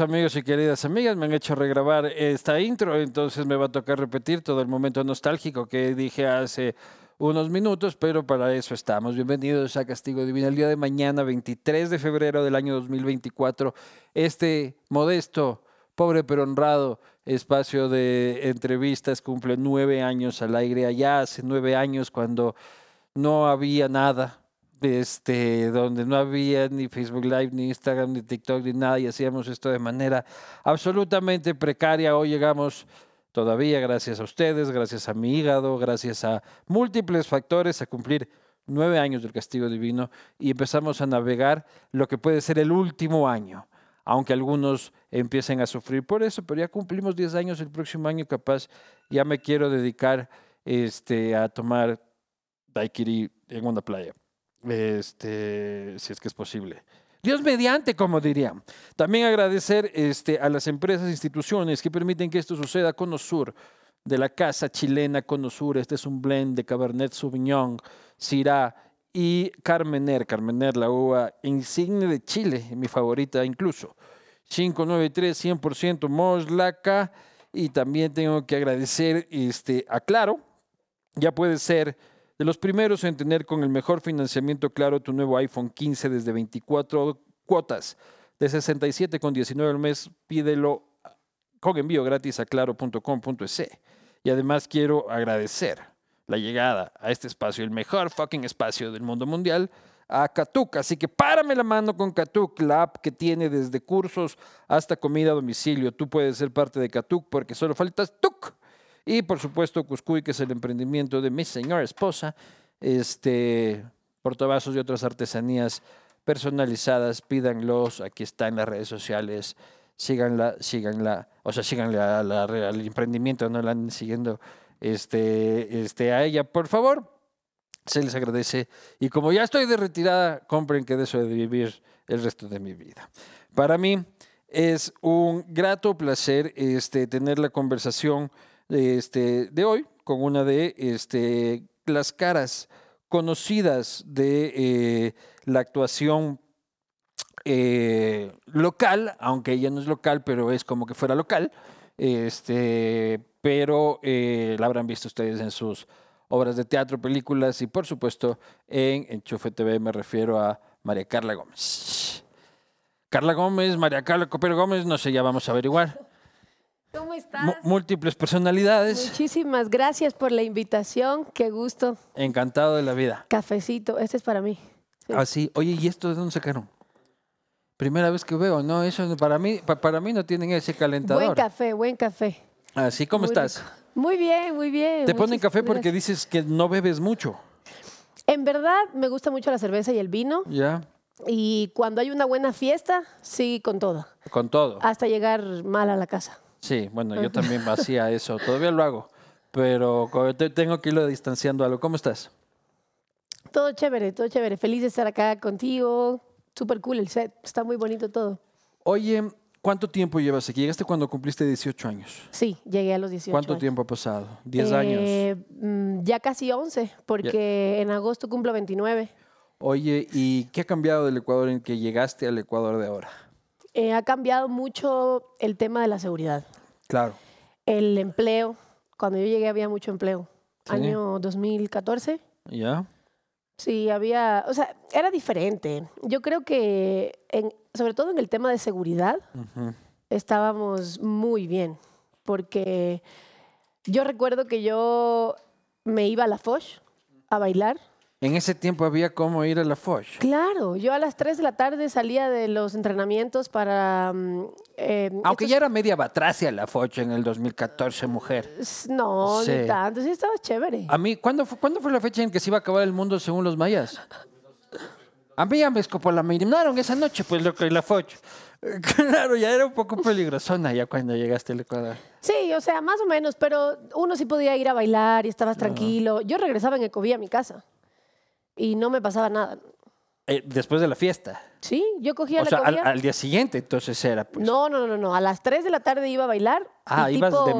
amigos y queridas amigas. Me han hecho regrabar esta intro, entonces me va a tocar repetir todo el momento nostálgico que dije hace unos minutos, pero para eso estamos. Bienvenidos a Castigo Divino. El día de mañana, 23 de febrero del año 2024, este modesto, pobre pero honrado espacio de entrevistas cumple nueve años al aire. Allá hace nueve años, cuando no había nada, este, donde no había ni Facebook Live, ni Instagram, ni TikTok, ni nada, y hacíamos esto de manera absolutamente precaria. Hoy llegamos todavía, gracias a ustedes, gracias a mi hígado, gracias a múltiples factores, a cumplir nueve años del castigo divino y empezamos a navegar lo que puede ser el último año, aunque algunos empiecen a sufrir por eso, pero ya cumplimos diez años el próximo año, capaz ya me quiero dedicar este, a tomar daiquiri en una playa este, si es que es posible. Dios mediante, como dirían. También agradecer este, a las empresas e instituciones que permiten que esto suceda. Conosur, de la casa chilena Conosur. Este es un blend de Cabernet Sauvignon, Syrah y Carmener. Carmener, la uva insignia de Chile, mi favorita incluso. 593, 100% Moslaca. Y también tengo que agradecer este, a Claro. Ya puede ser de los primeros en tener con el mejor financiamiento claro tu nuevo iPhone 15 desde 24 cuotas de 67,19 al mes. Pídelo con envío gratis a claro.com.es. Y además quiero agradecer la llegada a este espacio, el mejor fucking espacio del mundo mundial, a Katuk. Así que párame la mano con Katuk, la app que tiene desde cursos hasta comida a domicilio. Tú puedes ser parte de Katuk porque solo faltas Tuk. Y por supuesto, Cuscuy, que es el emprendimiento de mi señora esposa, este, portavasos y otras artesanías personalizadas, pídanlos, aquí está en las redes sociales, síganla, síganla, o sea, síganle al emprendimiento, no la anden siguiendo este, este, a ella, por favor, se les agradece. Y como ya estoy de retirada, compren que de eso he de vivir el resto de mi vida. Para mí es un grato placer este, tener la conversación este, de hoy con una de este, las caras conocidas de eh, la actuación eh, local, aunque ella no es local, pero es como que fuera local, este, pero eh, la habrán visto ustedes en sus obras de teatro, películas y por supuesto en Enchufe TV me refiero a María Carla Gómez. Carla Gómez, María Carla Copero Gómez, no sé, ya vamos a averiguar. ¿Cómo estás? múltiples personalidades, Muchísimas gracias por la invitación. Qué gusto. encantado de la vida. Cafecito, este es para mí. Sí. Así, oye, ¿y esto de dónde sacaron? Primera vez que veo, no, eso para mí, pa- para mí no tienen ese Buen calentador. café, buen café. Así, ¿cómo Muy estás? rico. Muy bien, muy bien. Te ponen café porque gracias. dices que no bebes mucho, En verdad, me gusta mucho la cerveza y el vino. ¿ya? Y cuando hay una buena fiesta, sí, con todo. Con todo. Hasta llegar mal a la casa. Sí, bueno, yo también hacía eso, todavía lo hago, pero tengo que irlo distanciando algo. ¿Cómo estás? Todo chévere, todo chévere. Feliz de estar acá contigo. Súper cool el set. Está muy bonito todo. Oye, ¿cuánto tiempo llevas aquí? Llegaste cuando cumpliste 18 años. Sí, llegué a los 18 ¿Cuánto años. tiempo ha pasado? ¿10 años? Eh, mm, Ya casi 11, porque en agosto cumplo 29. Oye, ¿y qué ha cambiado del Ecuador en que llegaste al Ecuador de ahora? Eh, ha cambiado mucho el tema de la seguridad. Claro. El empleo. Cuando yo llegué había mucho empleo. Sí. Año 2014. ¿Ya? Sí, había, o sea, era diferente. Yo creo que, en- sobre todo en el tema de seguridad, estábamos muy bien, porque yo recuerdo que yo me iba a la Foch a bailar. En ese tiempo había cómo ir a la Foch. Claro, yo a las 3 de la tarde salía de los entrenamientos para... mm, eh, Aunque estos- ya era media batracia la Foch en el 2014, mujer. No, Sí. ni tanto, sí estaba chévere. A mí, ¿cuándo fue, ¿cuándo fue la fecha en que se iba a acabar el mundo según los mayas? A mí ya me esa noche, pues lo que la Foch. Claro, ya era un poco peligrosona ya cuando llegaste al Ecuador. Sí, o sea, más o menos, pero uno sí podía ir a bailar y estabas tranquilo. Yo regresaba en Ecovía a mi casa y no me pasaba nada. eh, después de la fiesta. Sí, yo cogía O la sea, al, día siguiente, entonces era, pues. No, no, no, no. A las 3 de la tarde iba a bailar. ah, ibas tipo- de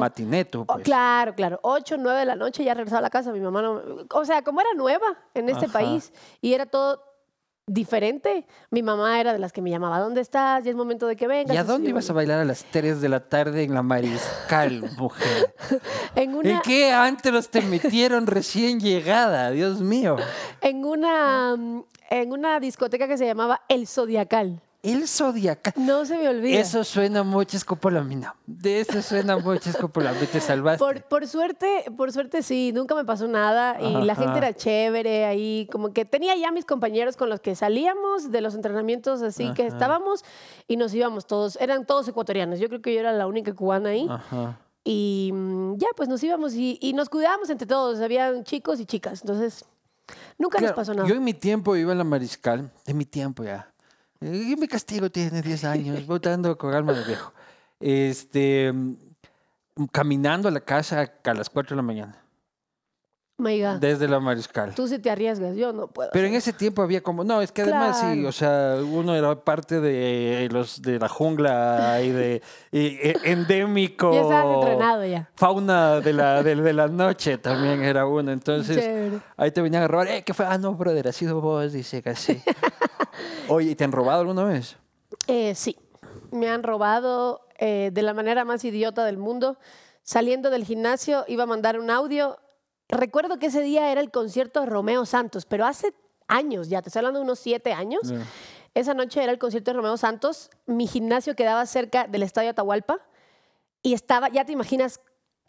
Oh, pues. claro, claro. 8, 9 de la noche ya regresaba a la casa. Mi mamá no. O sea, como era nueva en este Ajá. país y era todo diferente, mi mamá era de las que me llamaba: ¿Dónde estás? Ya es momento de que vengas. ¿Y a dónde ibas a bailar a las 3 de la tarde en la Mariscal, mujer? En una, ¿En qué antros te metieron recién llegada? Dios mío. en una, mm, en una discoteca que se llamaba El Zodiacal. El zodiacal. No se me olvida. Eso suena mucho escopolamina. De eso suena mucho escopolamina. Te salvaste. Por, por suerte, por suerte sí, nunca me pasó nada y la gente era chévere ahí, como que tenía ya mis compañeros con los que salíamos de los entrenamientos así que estábamos y nos íbamos todos, eran todos ecuatorianos, yo creo que yo era la única cubana ahí Ajá. y mm, ya pues nos íbamos y, y nos cuidábamos entre todos, habían chicos y chicas, entonces nunca Claro, nos pasó nada. Yo en mi tiempo iba a la Mariscal, de mi tiempo ya. Y mi castigo tiene 10 años, votando con alma de viejo. Este, caminando a la casa a las 4 de la mañana, My God, desde la Mariscal. tú sí te arriesgas, yo no puedo. Pero en ese tiempo había como, no, es que además sí, Claro. o sea, uno era parte de los de la jungla y de y- e- endémico. ya estabas entrenado ya. Fauna de la, de, de la noche también era uno. Entonces, Chévere. ahí te venían a robar. Eh, ¿Qué fue? Ah, no, brother, ha sido vos, dice casi. Oye, ¿y te han robado alguna vez? Eh, sí, me han robado eh, de la manera más idiota del mundo. Saliendo del gimnasio iba a mandar un audio. Recuerdo que ese día era el concierto de Romeo Santos, pero hace años ya, te estoy hablando de unos siete años. Esa noche era el concierto de Romeo Santos. Mi gimnasio quedaba cerca del Estadio Atahualpa y estaba, ya te imaginas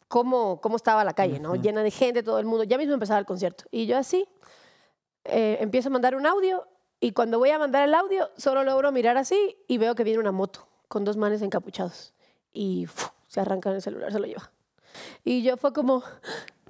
cómo, cómo estaba la calle, ¿no? Llena de gente, todo el mundo. Ya mismo empezaba el concierto. Y yo así eh, empiezo a mandar un audio y cuando voy a mandar el audio solo logro mirar así y veo que viene una moto con dos manes encapuchados y se arrancan el celular, se lo lleva. Y yo fue como,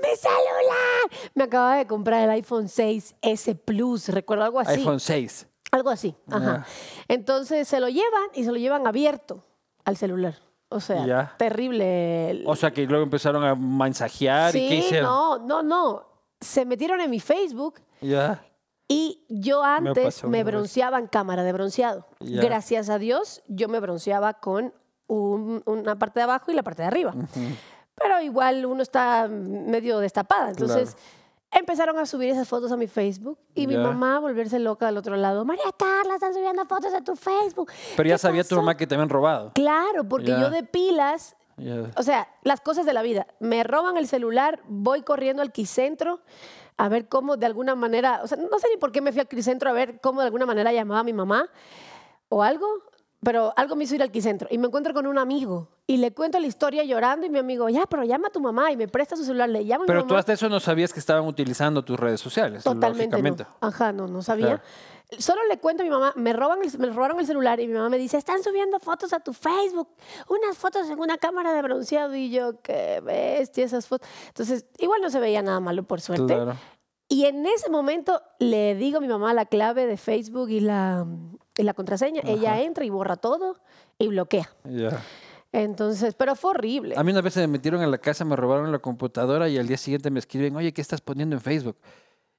¡mi celular! Me acababa de comprar el iPhone 6S Plus, recuerdo algo así. iPhone 6. Algo así, ajá. Entonces se lo llevan y se lo llevan abierto al celular. O sea, Ya. terrible. O sea, que luego empezaron a mensajear y qué sí, hicieron. no, no, no. Se metieron en mi Facebook Ya. Y yo antes me, vez. bronceaba en cámara de bronceado. Gracias a Dios, yo me bronceaba con un- una parte de abajo y la parte de arriba. Pero igual uno está medio destapada. Entonces empezaron a subir esas fotos a mi Facebook y mi mamá a volverse loca al otro lado. María Carla, están subiendo fotos a tu Facebook. Pero ya ¿Qué sabía tu pasó?" mamá que te habían robado. Claro, porque Ya. yo de pilas o sea, las cosas de la vida. Me roban el celular, voy corriendo al Quicentro a ver cómo de alguna manera, o sea, no sé ni por qué me fui al Quicentro a ver cómo de alguna manera llamaba a mi mamá o algo, pero algo me hizo ir al Quicentro y me encuentro con un amigo y le cuento la historia llorando y mi amigo, ya, pero llama a tu mamá y me presta su celular, le llamo a mi Pero mamá. tú hasta eso no sabías que estaban utilizando tus redes sociales. Totalmente no. Ajá, no, no sabía. Claro. Solo le cuento a mi mamá, me, roban el- me robaron el celular y mi mamá me dice, están subiendo fotos a tu Facebook, unas fotos en una cámara de bronceado y yo, qué bestia esas fotos. Entonces, igual no se veía nada malo, por suerte. Claro. Y en ese momento le digo a mi mamá la clave de Facebook y la, la contraseña. Ella entra y borra todo y bloquea. Ya. Entonces, pero fue horrible. A mí una vez se me metieron en la casa, me robaron la computadora y al día siguiente me escriben, oye, ¿qué estás poniendo en Facebook?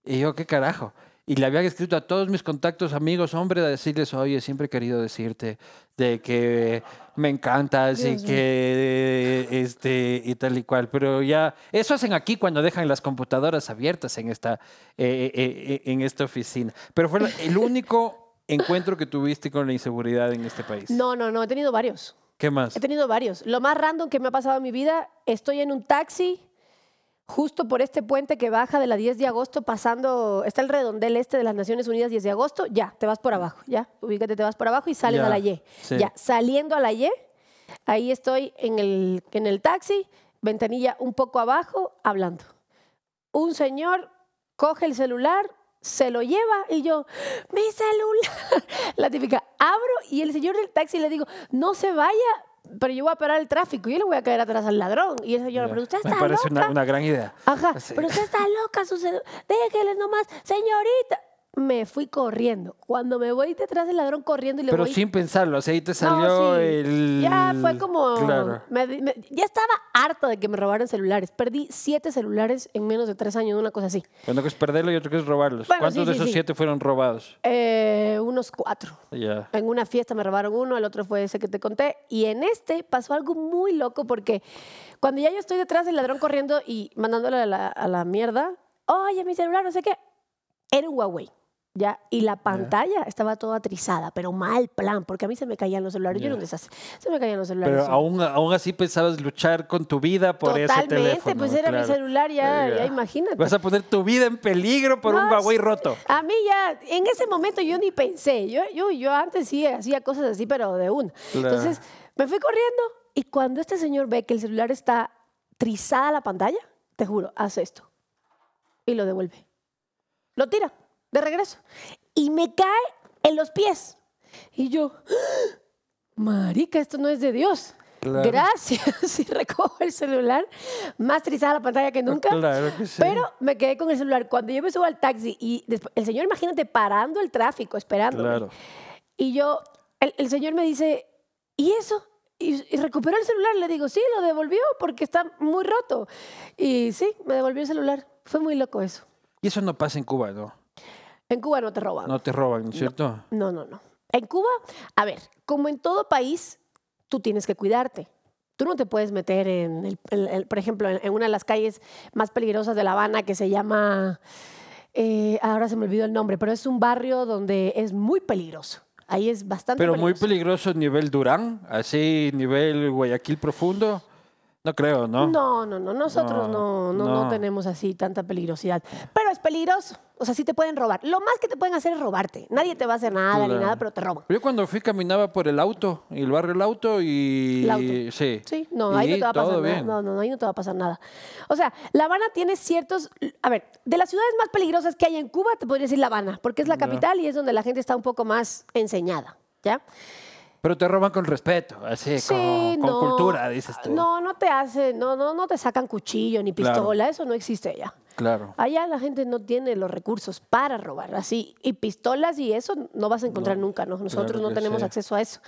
Y yo, ¿qué carajo? Y le había escrito a todos mis contactos, amigos, hombres, a decirles, oye, siempre he querido decirte de que me encantas y Dios mío. que este y tal y cual. Pero ya, eso hacen aquí cuando dejan las computadoras abiertas en esta, eh, eh, eh, en esta oficina. Pero fue el único encuentro que tuviste con la inseguridad en este país. No, no, no, he tenido varios. ¿Qué más? He tenido varios. Lo más random que me ha pasado en mi vida, estoy en un taxi justo por este puente que baja de la 10 de agosto pasando, está el redondel este de las Naciones Unidas 10 de agosto, ya, te vas por abajo, ya, ubícate, te vas por abajo y salen Ya, a la Y. sí. Ya, saliendo a la Y, ahí estoy en el, en el taxi, ventanilla un poco abajo, hablando. Un señor coge el celular, se lo lleva y yo, mi celular. La típica, abro y el señor del taxi le digo, no se vaya, pero yo voy a parar el tráfico, yo le voy a caer atrás al ladrón. Y el señor, pero usted Me está parece loca. una, una gran idea. Ajá, pero usted está loca, su celu- déjele nomás, señorita. Me fui corriendo. Cuando me voy detrás del ladrón corriendo y le Pero voy... sin pensarlo, o sea, ahí te No, salió sí. el... Ya fue como... Claro. me- me- ya estaba harta de que me robaran celulares. Perdí siete celulares en menos de tres años, una cosa así. Una cosa es perderlo y otra cosa es robarlos. Bueno, ¿Cuántos sí, de sí, esos siete fueron robados? Eh, unos cuatro. Ya. En una fiesta me robaron uno, el otro fue ese que te conté. Y en este pasó algo muy loco porque cuando ya yo estoy detrás del ladrón corriendo y mandándole a la, a la mierda, oye, mi celular, no sé qué, era un Huawei. ¿Ya? Y la pantalla estaba toda trizada, pero mal plan, porque a mí se me caían los celulares. Yo Ya. era un desastre. Se me caían los celulares. Pero sí. aún, aún así pensabas luchar con tu vida por ese Totalmente, teléfono. pues era mi claro. celular, ya, Ya. ya imagínate. Vas a poner tu vida en peligro por un No, Huawei sí. roto. A mí ya, en ese momento yo ni pensé. Yo, yo, yo antes sí hacía cosas así, pero de una. Claro. Entonces me fui corriendo y cuando este señor ve que el celular está trizada la pantalla, te juro, hace esto. Y lo devuelve. Lo tira de regreso. Y me cae en los pies. Y yo, ¡Ah! marica, esto no es de Dios. Claro. Gracias. Y recojo el celular, más trizada la pantalla que nunca. Claro que sí. Pero me quedé con el celular. Cuando yo me subo al taxi y después, el señor, imagínate, parando el tráfico, esperando. Claro. Y yo, el, el señor me dice, ¿y eso? Y, y recuperó el celular. Le digo, sí, lo devolvió porque está muy roto. Y sí, me devolvió el celular. Fue muy loco eso. Y eso no pasa en Cuba, ¿no? En Cuba no te roban. No te roban, ¿no es cierto? No, no, no. En Cuba, a ver, como en todo país, tú tienes que cuidarte. Tú no te puedes meter en, el- en- por ejemplo, en, en una de las calles más peligrosas de La Habana que se llama, eh, ahora se me olvidó el nombre, pero es un barrio donde es muy peligroso. Ahí es bastante Pero muy peligroso. peligroso nivel Durán, así nivel Guayaquil profundo. No creo, ¿no? No, no, no, nosotros No, no, no, tenemos así tanta peligrosidad. Pero es peligroso. O sea, sí te pueden robar. Lo más que te pueden hacer es robarte. Nadie te va a hacer nada ni nada, pero te roban. Yo cuando fui caminaba por el auto, el barrio El Auto y... El Auto. Sí. Sí, no, ahí no te va a pasar nada. No, no, no, ahí no te va a pasar nada. O sea, La Habana tiene ciertos. A ver, de las ciudades más peligrosas que hay en Cuba, te podría decir La Habana, porque es la capital y es donde la gente está un poco más enseñada. ¿Ya? Pero te roban con respeto, así, Sí, con, cultura, dices tú. No, no te hacen, no, no, no te sacan cuchillo ni Claro. pistola, eso no existe allá. Claro. Allá la gente no tiene los recursos para robar, así. Y pistolas y eso no vas a encontrar nunca, ¿no? Nosotros claro no tenemos sí. acceso a eso.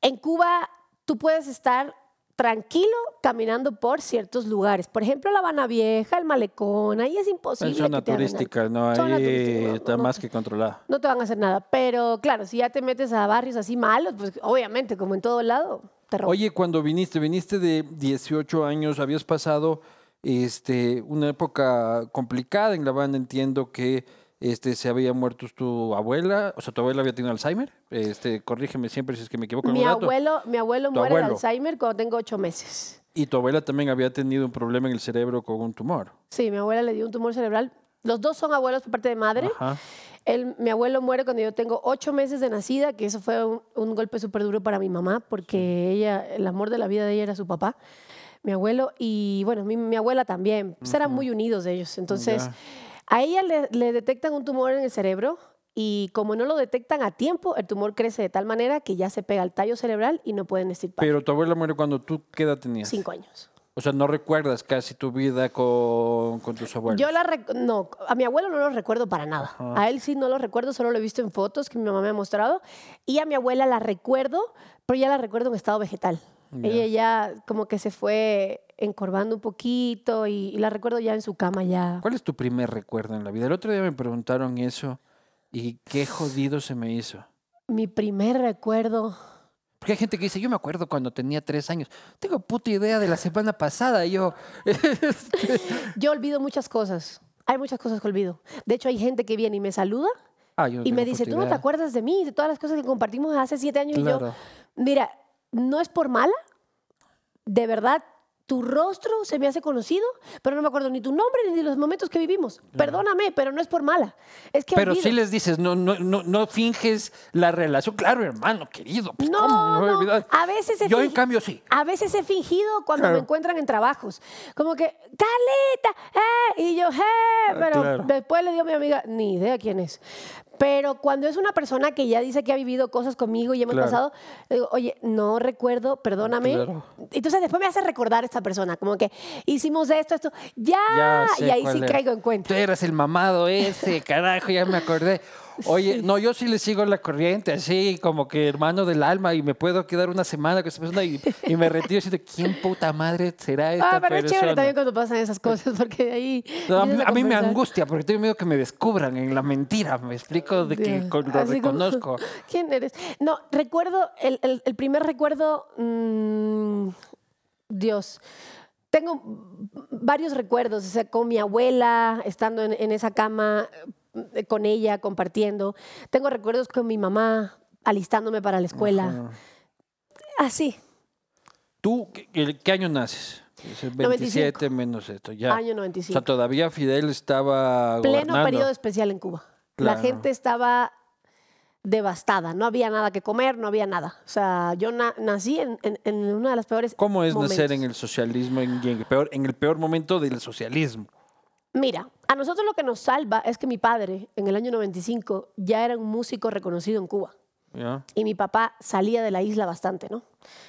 En Cuba, tú puedes estar tranquilo caminando por ciertos lugares. Por ejemplo, La Habana Vieja, el Malecón, ahí es imposible. Es zona que te hagan turística, ¿no? Zona Ahí turística, no, está no, más que controlada. No te van a hacer nada. Pero claro, si ya te metes a barrios así malos, pues obviamente, como en todo lado, te roban. Oye, cuando viniste, viniste de 18 años, habías pasado este, una época complicada en La Habana, entiendo que este, se había muerto tu abuela, o sea, tu abuela había tenido Alzheimer, este, corrígeme siempre si es que me equivoco mi abuelo, mi abuelo muere de abuelo. Alzheimer cuando tengo ocho meses. Y tu abuela también había tenido un problema en el cerebro con un tumor. Sí, mi abuela le dio un tumor cerebral. Los dos son abuelos por parte de madre. Ajá. Él- mi abuelo muere cuando yo tengo ocho meses de nacida, que eso fue un, un golpe súper duro para mi mamá, porque ella, el amor de la vida de ella era su papá, mi abuelo, y bueno, mi, mi abuela también. Pues eran muy unidos ellos. Entonces. A ella le, le detectan un tumor en el cerebro y como no lo detectan a tiempo, el tumor crece de tal manera que ya se pega al tallo cerebral y no pueden extirpar. Pero tu abuela muere cuando tú, ¿qué edad tenías? Cinco años. O sea, no recuerdas casi tu vida con, con tus abuelos. Yo la no, a mi abuelo no lo recuerdo para nada. Ajá. A él sí no lo recuerdo, solo lo he visto en fotos que mi mamá me ha mostrado. Y a mi abuela la recuerdo, pero ya la recuerdo en estado vegetal. Ya. Ella ya como que se fue encorvando un poquito y, y la recuerdo ya en su cama ya. ¿Cuál es tu primer recuerdo en la vida? El otro día me preguntaron eso y qué jodido se me hizo. Mi primer recuerdo. Porque hay gente que dice, yo me acuerdo cuando tenía tres años. Tengo puta idea de la semana pasada. Y yo, Yo olvido muchas cosas. Hay muchas cosas que olvido. De hecho, hay gente que viene y me saluda Ah, no y me dice, ¿tú no te idea". acuerdas de mí, de todas las cosas que compartimos hace siete años? Y Claro. yo, mira, no es por mala, de verdad, tu rostro se me hace conocido, pero no me acuerdo ni tu nombre ni de los momentos que vivimos. Perdóname, pero no es por mala. Es que Pero olvido. sí les dices, no, no, no, no finges la relación. Claro, hermano, querido. pues, No, ¿cómo no, a veces he Yo, en cambio, sí. A veces he fingido cuando Claro. me encuentran en trabajos. Como que, Carlita, eh, y yo, eh, pero claro. después le dio a mi amiga, ni idea quién es. Pero cuando es una persona que ya dice que ha vivido cosas conmigo y hemos Claro. pasado, digo, oye, no recuerdo, perdóname. Claro. Entonces después me hace recordar esta persona, como que hicimos esto, esto, ya, y ahí sí era. caigo en cuenta. Tú eras el mamado ese, carajo, ya me acordé. Oye, no, yo sí le sigo la corriente, así como que hermano del alma, y me puedo quedar una semana con esa persona y, y me retiro diciendo, ¿quién puta madre será esta Ah, pero es chévere persona? también cuando pasan esas cosas, porque ahí. No, a, mí, empiezas a mí me angustia porque tengo miedo que me descubran en la mentira. Me explico de que Dios. lo Así como, reconozco. ¿Quién eres? No, recuerdo, el, el- el primer recuerdo, mm, Dios, tengo varios recuerdos, o sea, con mi abuela, estando en, en esa cama, con ella, compartiendo. Tengo recuerdos con mi mamá, alistándome para la escuela. Así, ¿Tú qué, qué- año naces? Es el 95. 27 menos esto, ya. año o 95. sea, todavía Fidel estaba Pleno gobernando. periodo especial en Cuba. La Claro. gente estaba devastada, no había nada que comer, no había nada. O sea, yo na- nací en, en- en una de las peores ¿Cómo es nacer en momentos. el socialismo, en, en el peor, en el peor momento del socialismo? Mira, a nosotros lo que nos salva es que mi padre, en el año 95, ya era un músico reconocido en Cuba. Y mi papá salía de la isla bastante, ¿no?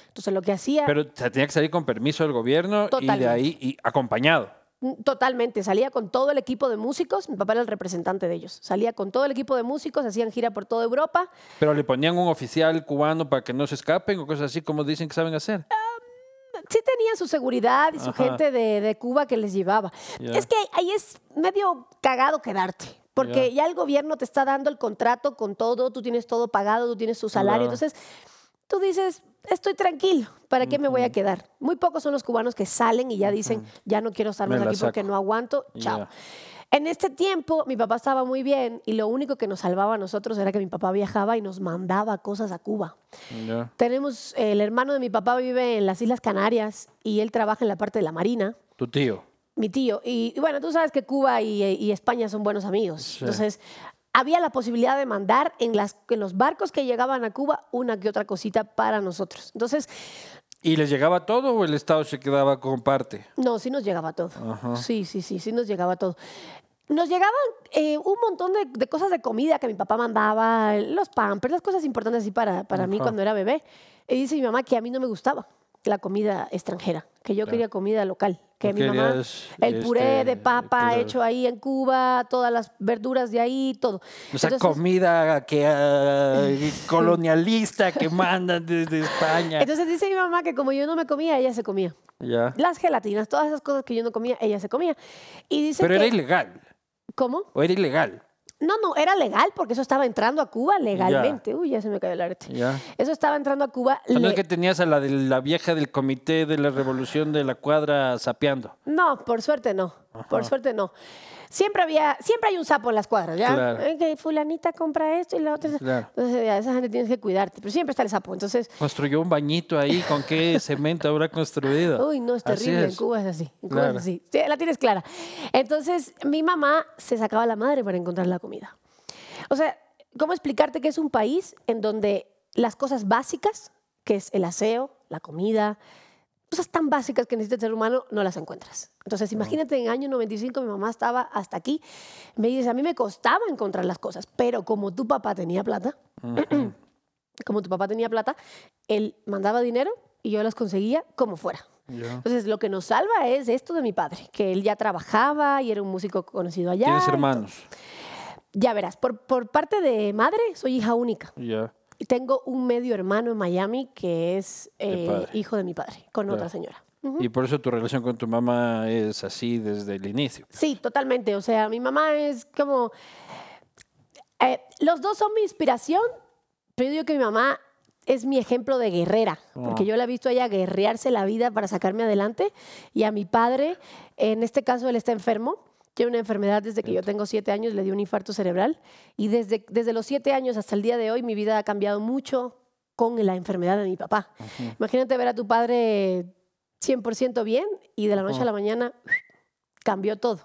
Entonces lo que hacía... Pero tenía que salir con permiso del gobierno y de ahí y acompañado. Mm, Totalmente, salía con todo el equipo de músicos, mi papá era el representante de ellos, salía con todo el equipo de músicos, hacían gira por toda Europa, Pero le ponían un oficial cubano para que no se escapen o cosas así como dicen que saben hacer. Sí tenían su seguridad y su Ajá. gente de, de Cuba que les llevaba. Es que ahí es medio cagado quedarte, porque ya. el gobierno te está dando el contrato con todo, tú tienes todo pagado, tú tienes tu salario, Claro. entonces tú dices, estoy tranquilo, ¿para qué me voy a quedar? Muy pocos son los cubanos que salen y ya dicen, ya no quiero estar más aquí porque no aguanto, chao. En este tiempo mi papá estaba muy bien y lo único que nos salvaba a nosotros era que mi papá viajaba y nos mandaba cosas a Cuba. Tenemos, el hermano de mi papá vive en las Islas Canarias y él trabaja en la parte de la Marina, Tu tío. mi tío. Y, y bueno, tú sabes que Cuba y, y España son buenos amigos. Sí. Entonces, había la posibilidad de mandar en, las, en los barcos que llegaban a Cuba una que otra cosita para nosotros. Entonces, ¿Y les llegaba todo o el Estado se quedaba con parte? no, sí nos llegaba todo. Ajá. Sí, sí, sí, sí nos llegaba todo. Nos llegaban eh, un montón de, de cosas de comida que mi papá mandaba, los pampers, las cosas importantes así para, para mí cuando era bebé. Y dice mi mamá que a mí no me gustaba la comida extranjera, que yo Claro. quería comida local, que mi mamá, el puré este, de papa claro. hecho ahí en Cuba, todas las verduras de ahí, todo. O sea, Entonces- comida que ah, colonialista que mandan desde España. Entonces dice mi mamá que como yo no me comía, ella se comía. ya. Las gelatinas, todas esas cosas que yo no comía, ella se comía. Y dice Pero que, era ilegal. ¿Cómo? ¿O era ilegal? No, no, era legal porque eso estaba entrando a Cuba legalmente. Uy, ya se me cayó el arete. Ya. Eso estaba entrando a Cuba. No le- es que tenías a la de la vieja del comité de la revolución de la cuadra sapeando. No, por suerte no. Por suerte no. Siempre había, siempre hay un sapo en las cuadras, ¿ya? Claro. Eh, Que fulanita compra esto y la otra. Claro. Entonces, ya, esa gente tienes que cuidarte. Pero siempre está el sapo. Entonces, Construyó un bañito ahí. ¿Con qué cemento habrá construido? uy, no, es terrible. En es. Cuba es así. En Cuba Claro. es así. Sí, la tienes clara. Entonces, mi mamá se sacaba la madre para encontrar la comida. O sea, ¿cómo explicarte que es un país en donde las cosas básicas, que es el aseo, la comida, cosas tan básicas que necesita el ser humano, no las encuentras? Entonces, imagínate, en el año 95 mi mamá estaba hasta aquí. Me dices, a mí me costaba encontrar las cosas, pero como tu papá tenía plata, Ujú. como tu papá tenía plata, él mandaba dinero y yo las conseguía como fuera. Ya. Entonces, lo que nos salva es esto de mi padre, que él ya trabajaba y era un músico conocido allá. ¿Tienes hermanos? Ya verás, por, por parte de madre, soy hija única. Ya. Tengo un medio hermano en Miami que es eh, hijo de mi padre, con Claro. otra señora. Ujú. Y por eso tu relación con tu mamá es así desde el inicio. Sí, totalmente. O sea, mi mamá es como... eh, los dos son mi inspiración, pero yo digo que mi mamá es mi ejemplo de guerrera, porque Ah. yo la he visto a ella guerrearse la vida para sacarme adelante. Y a mi padre, en este caso, él está enfermo. Tiene una enfermedad desde que yo tengo siete años, le dio un infarto cerebral. Y desde, desde los siete años hasta el día de hoy, mi vida ha cambiado mucho con la enfermedad de mi papá. Imagínate ver a tu padre 100% bien y de la noche Ujú. a la mañana cambió todo.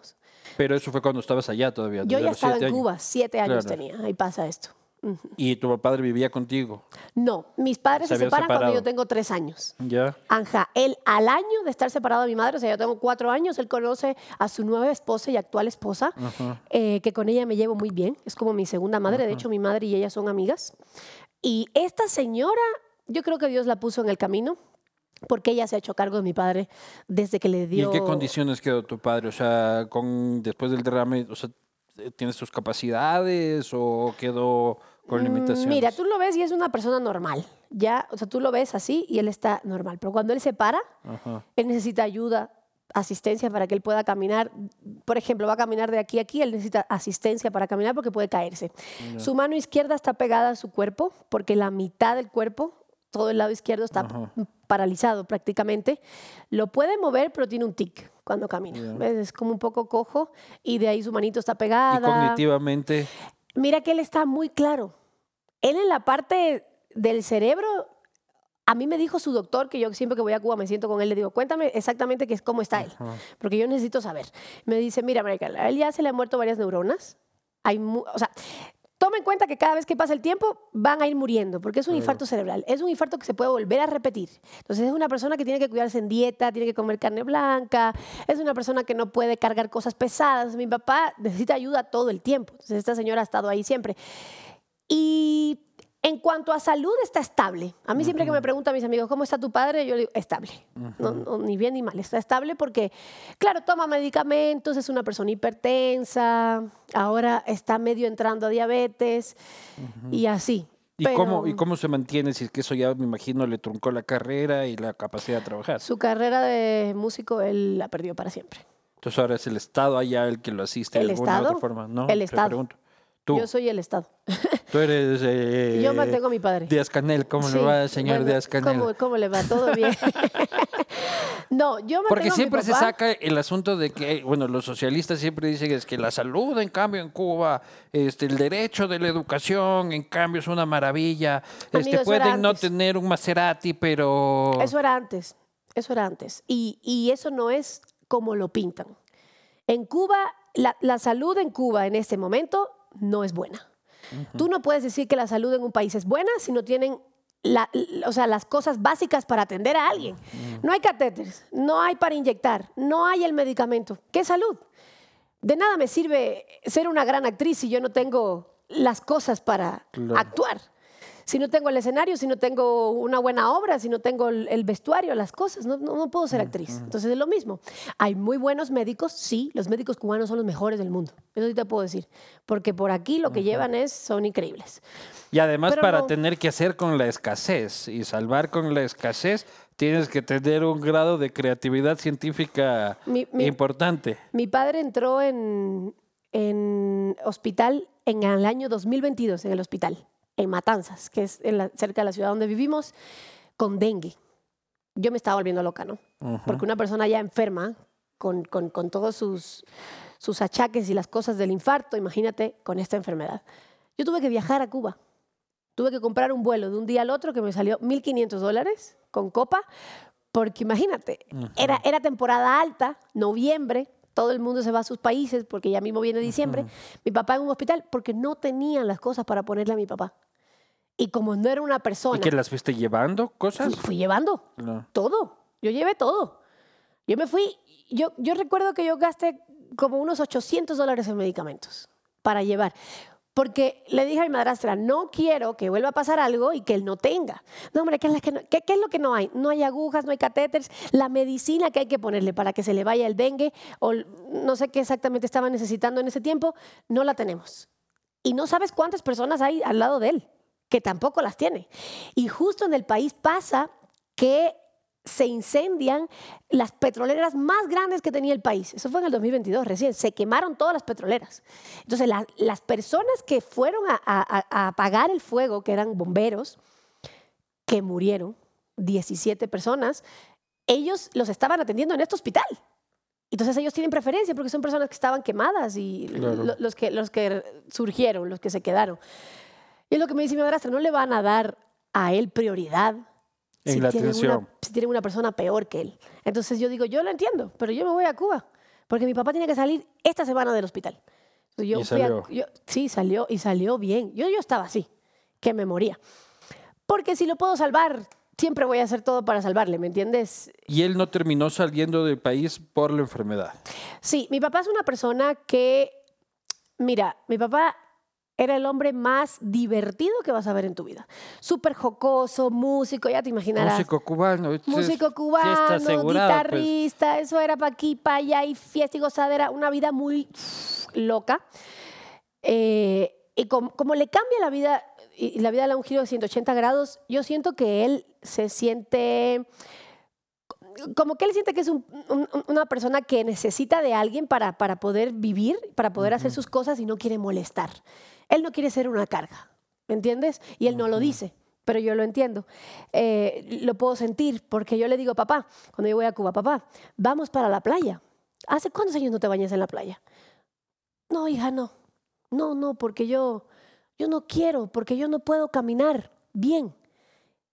Pero eso fue cuando estabas allá todavía. Yo ya estaba en años. Cuba, siete años Claro. tenía, ahí pasa esto. ¿Y tu padre vivía contigo? No, mis padres Se se, separan cuando separado. yo tengo tres años. Ya. Anja, él al año de estar separado de mi madre, o sea, yo tengo cuatro años, él conoce a su nueva esposa y actual esposa, eh, que con ella me llevo muy bien, es como mi segunda madre, de hecho mi madre y ella son amigas. Y esta señora, yo creo que Dios la puso en el camino, porque ella se ha hecho cargo de mi padre desde que le ¿Y dio... en qué condiciones quedó tu padre? O sea, con después del derrame, o sea, ¿tienes tus capacidades o quedó con Mm, limitaciones? Mira, tú lo ves y es una persona normal, ya, o sea, tú lo ves así y él está normal, pero cuando él se para, Ajá. él necesita ayuda, asistencia para que él pueda caminar. Por ejemplo, va a caminar de aquí a aquí, él necesita asistencia para caminar porque puede caerse. Su mano izquierda está pegada a su cuerpo porque la mitad del cuerpo, todo el lado izquierdo está Ajá. paralizado prácticamente. Lo puede mover, pero tiene un tic cuando camina. Es como un poco cojo y de ahí su manito está Y pegada. cognitivamente, Mira que él está muy claro. Él en la parte del cerebro, a mí me dijo su doctor que yo siempre que voy a Cuba me siento con él, le digo, cuéntame exactamente qué es, cómo está él, porque yo necesito saber. Me dice, mira, Marica, a él ya se le han muerto varias neuronas. Hay o sea, toma en cuenta que cada vez que pasa el tiempo van a ir muriendo, porque es un infarto cerebral. Es un infarto que se puede volver a repetir. Entonces es una persona que tiene que cuidarse en dieta, tiene que comer carne blanca, es una persona que no puede cargar cosas pesadas. Mi papá necesita ayuda todo el tiempo. Entonces esta señora ha estado ahí siempre. Y en cuanto a salud, está estable. A mí siempre que me preguntan mis amigos, ¿cómo está tu padre? Yo le digo, estable. No, no, ni bien ni mal, está estable porque, claro, toma medicamentos, es una persona hipertensa, ahora está medio entrando a diabetes y así. ¿y, Pero cómo, ¿y cómo se mantiene si es que eso ya, me imagino, le truncó la carrera y la capacidad de trabajar? Su carrera de músico él la perdió para siempre. Entonces ahora es el Estado allá el que lo asiste ¿El de alguna Estado? otra forma, ¿no? El Estado. Tú, Yo soy el Estado. tú eres... eh, Yo mantengo a mi padre. Díaz Canel, ¿cómo Sí, le va, señor bueno, Díaz Canel? ¿cómo, cómo le va? ¿Todo bien? no, yo mantengo Porque a mi siempre se saca el asunto de que, bueno, los socialistas siempre dicen es que la salud, en cambio, en Cuba, este, el derecho de la educación, en cambio, es una maravilla. Este, Amigo, pueden no tener un Maserati, pero... Eso era antes, eso era antes. Y, y eso no es como lo pintan. En Cuba, la, la salud en Cuba en este momento no es buena. Tú no puedes decir que la salud en un país es buena si no tienen la- o sea, las cosas básicas para atender a alguien. No hay catéteres, no hay para inyectar, no hay el medicamento. ¿Qué salud? De nada me sirve ser una gran actriz si yo no tengo las cosas para Claro. actuar. Si no tengo el escenario, si no tengo una buena obra, si no tengo el, vestuario, las cosas, no, no- no puedo ser actriz. Entonces es lo mismo. Hay muy buenos médicos, sí, los médicos cubanos son los mejores del mundo. Eso sí te puedo decir. Porque por aquí lo que llevan es, son increíbles. Y además Pero para no. tener que hacer con la escasez y salvar con la escasez, tienes que tener un grado de creatividad científica Mi- mi- importante. Mi padre entró en, en hospital en el año 2022, en el hospital, en Matanzas, que es en la- cerca de la ciudad donde vivimos, con dengue. Yo me estaba volviendo loca, ¿no? Porque una persona ya enferma, con, con- con todos sus, sus achaques y las cosas del infarto, imagínate con esta enfermedad. Yo tuve que viajar a Cuba. Tuve que comprar un vuelo de un día al otro que me salió 1.500 dólares con copa, porque imagínate, era, era temporada alta, noviembre, todo el mundo se va a sus países porque ya mismo viene diciembre. Mi papá en un hospital porque no tenían las cosas para ponerle a mi papá. Y como no era una ¿Y persona, que las fuiste llevando cosas? fui, fui llevando No. todo. Yo llevé todo. Yo me fui, yo, yo recuerdo que yo gasté como unos 800 dólares en medicamentos para llevar. Porque le dije a mi madrastra, no quiero que vuelva a pasar algo y que él no tenga. No, hombre, ¿qué es, que es lo que no hay? No hay agujas, no hay catéteres. La medicina que hay que ponerle para que se le vaya el dengue o no sé qué exactamente estaba necesitando en ese tiempo, no la tenemos. Y no sabes cuántas personas hay al lado de él, que tampoco las tiene. Y justo en el país pasa que se incendian las petroleras más grandes que tenía el país. Eso fue en el 2022, recién. Se quemaron todas las petroleras. Entonces, la- las personas que fueron a, a- a apagar el fuego, que eran bomberos, que murieron, 17 personas, ellos los estaban atendiendo en este hospital. Entonces ellos tienen preferencia porque son personas que estaban quemadas y Claro. lo- los, que, los que surgieron, los que se quedaron. Y es lo que me dice mi madrastra, no le van a dar a él prioridad En la tienen atención. Una, si tienen una persona peor que él. Entonces yo digo, yo lo entiendo, pero yo me voy a Cuba porque mi papá tiene que salir esta semana del hospital. Yo Y a- salió. yo- sí, salió y salió bien. Yo, yo estaba así, que me moría. Porque si lo puedo salvar, siempre voy a hacer todo para salvarle, ¿me entiendes? Y él no terminó saliendo del país por la enfermedad. Sí, mi papá es una persona que, mira, mi papá era el hombre más divertido que vas a ver en tu vida. Súper jocoso, músico, ya te imaginarás. Músico cubano. Músico cubano, pues. guitarrista, eso era para aquí, para allá, y fiesta y gozadera, una vida muy loca. Eh, y com- como, le cambia la vida, y la vida le da un giro de 180 grados, yo siento que él se siente, como que él siente que es un- un- un- una persona que necesita de alguien para, para poder vivir, para poder hacer sus cosas y no quiere molestar. Él no quiere ser una carga, ¿me entiendes? Y él no lo dice, pero yo lo entiendo. Eh, lo puedo sentir porque yo le digo, papá, cuando yo voy a Cuba, papá, vamos para la playa. ¿Hace cuántos años no te bañas en la playa? No, hija, no. No, no, porque yo, yo no quiero, porque yo no puedo caminar bien.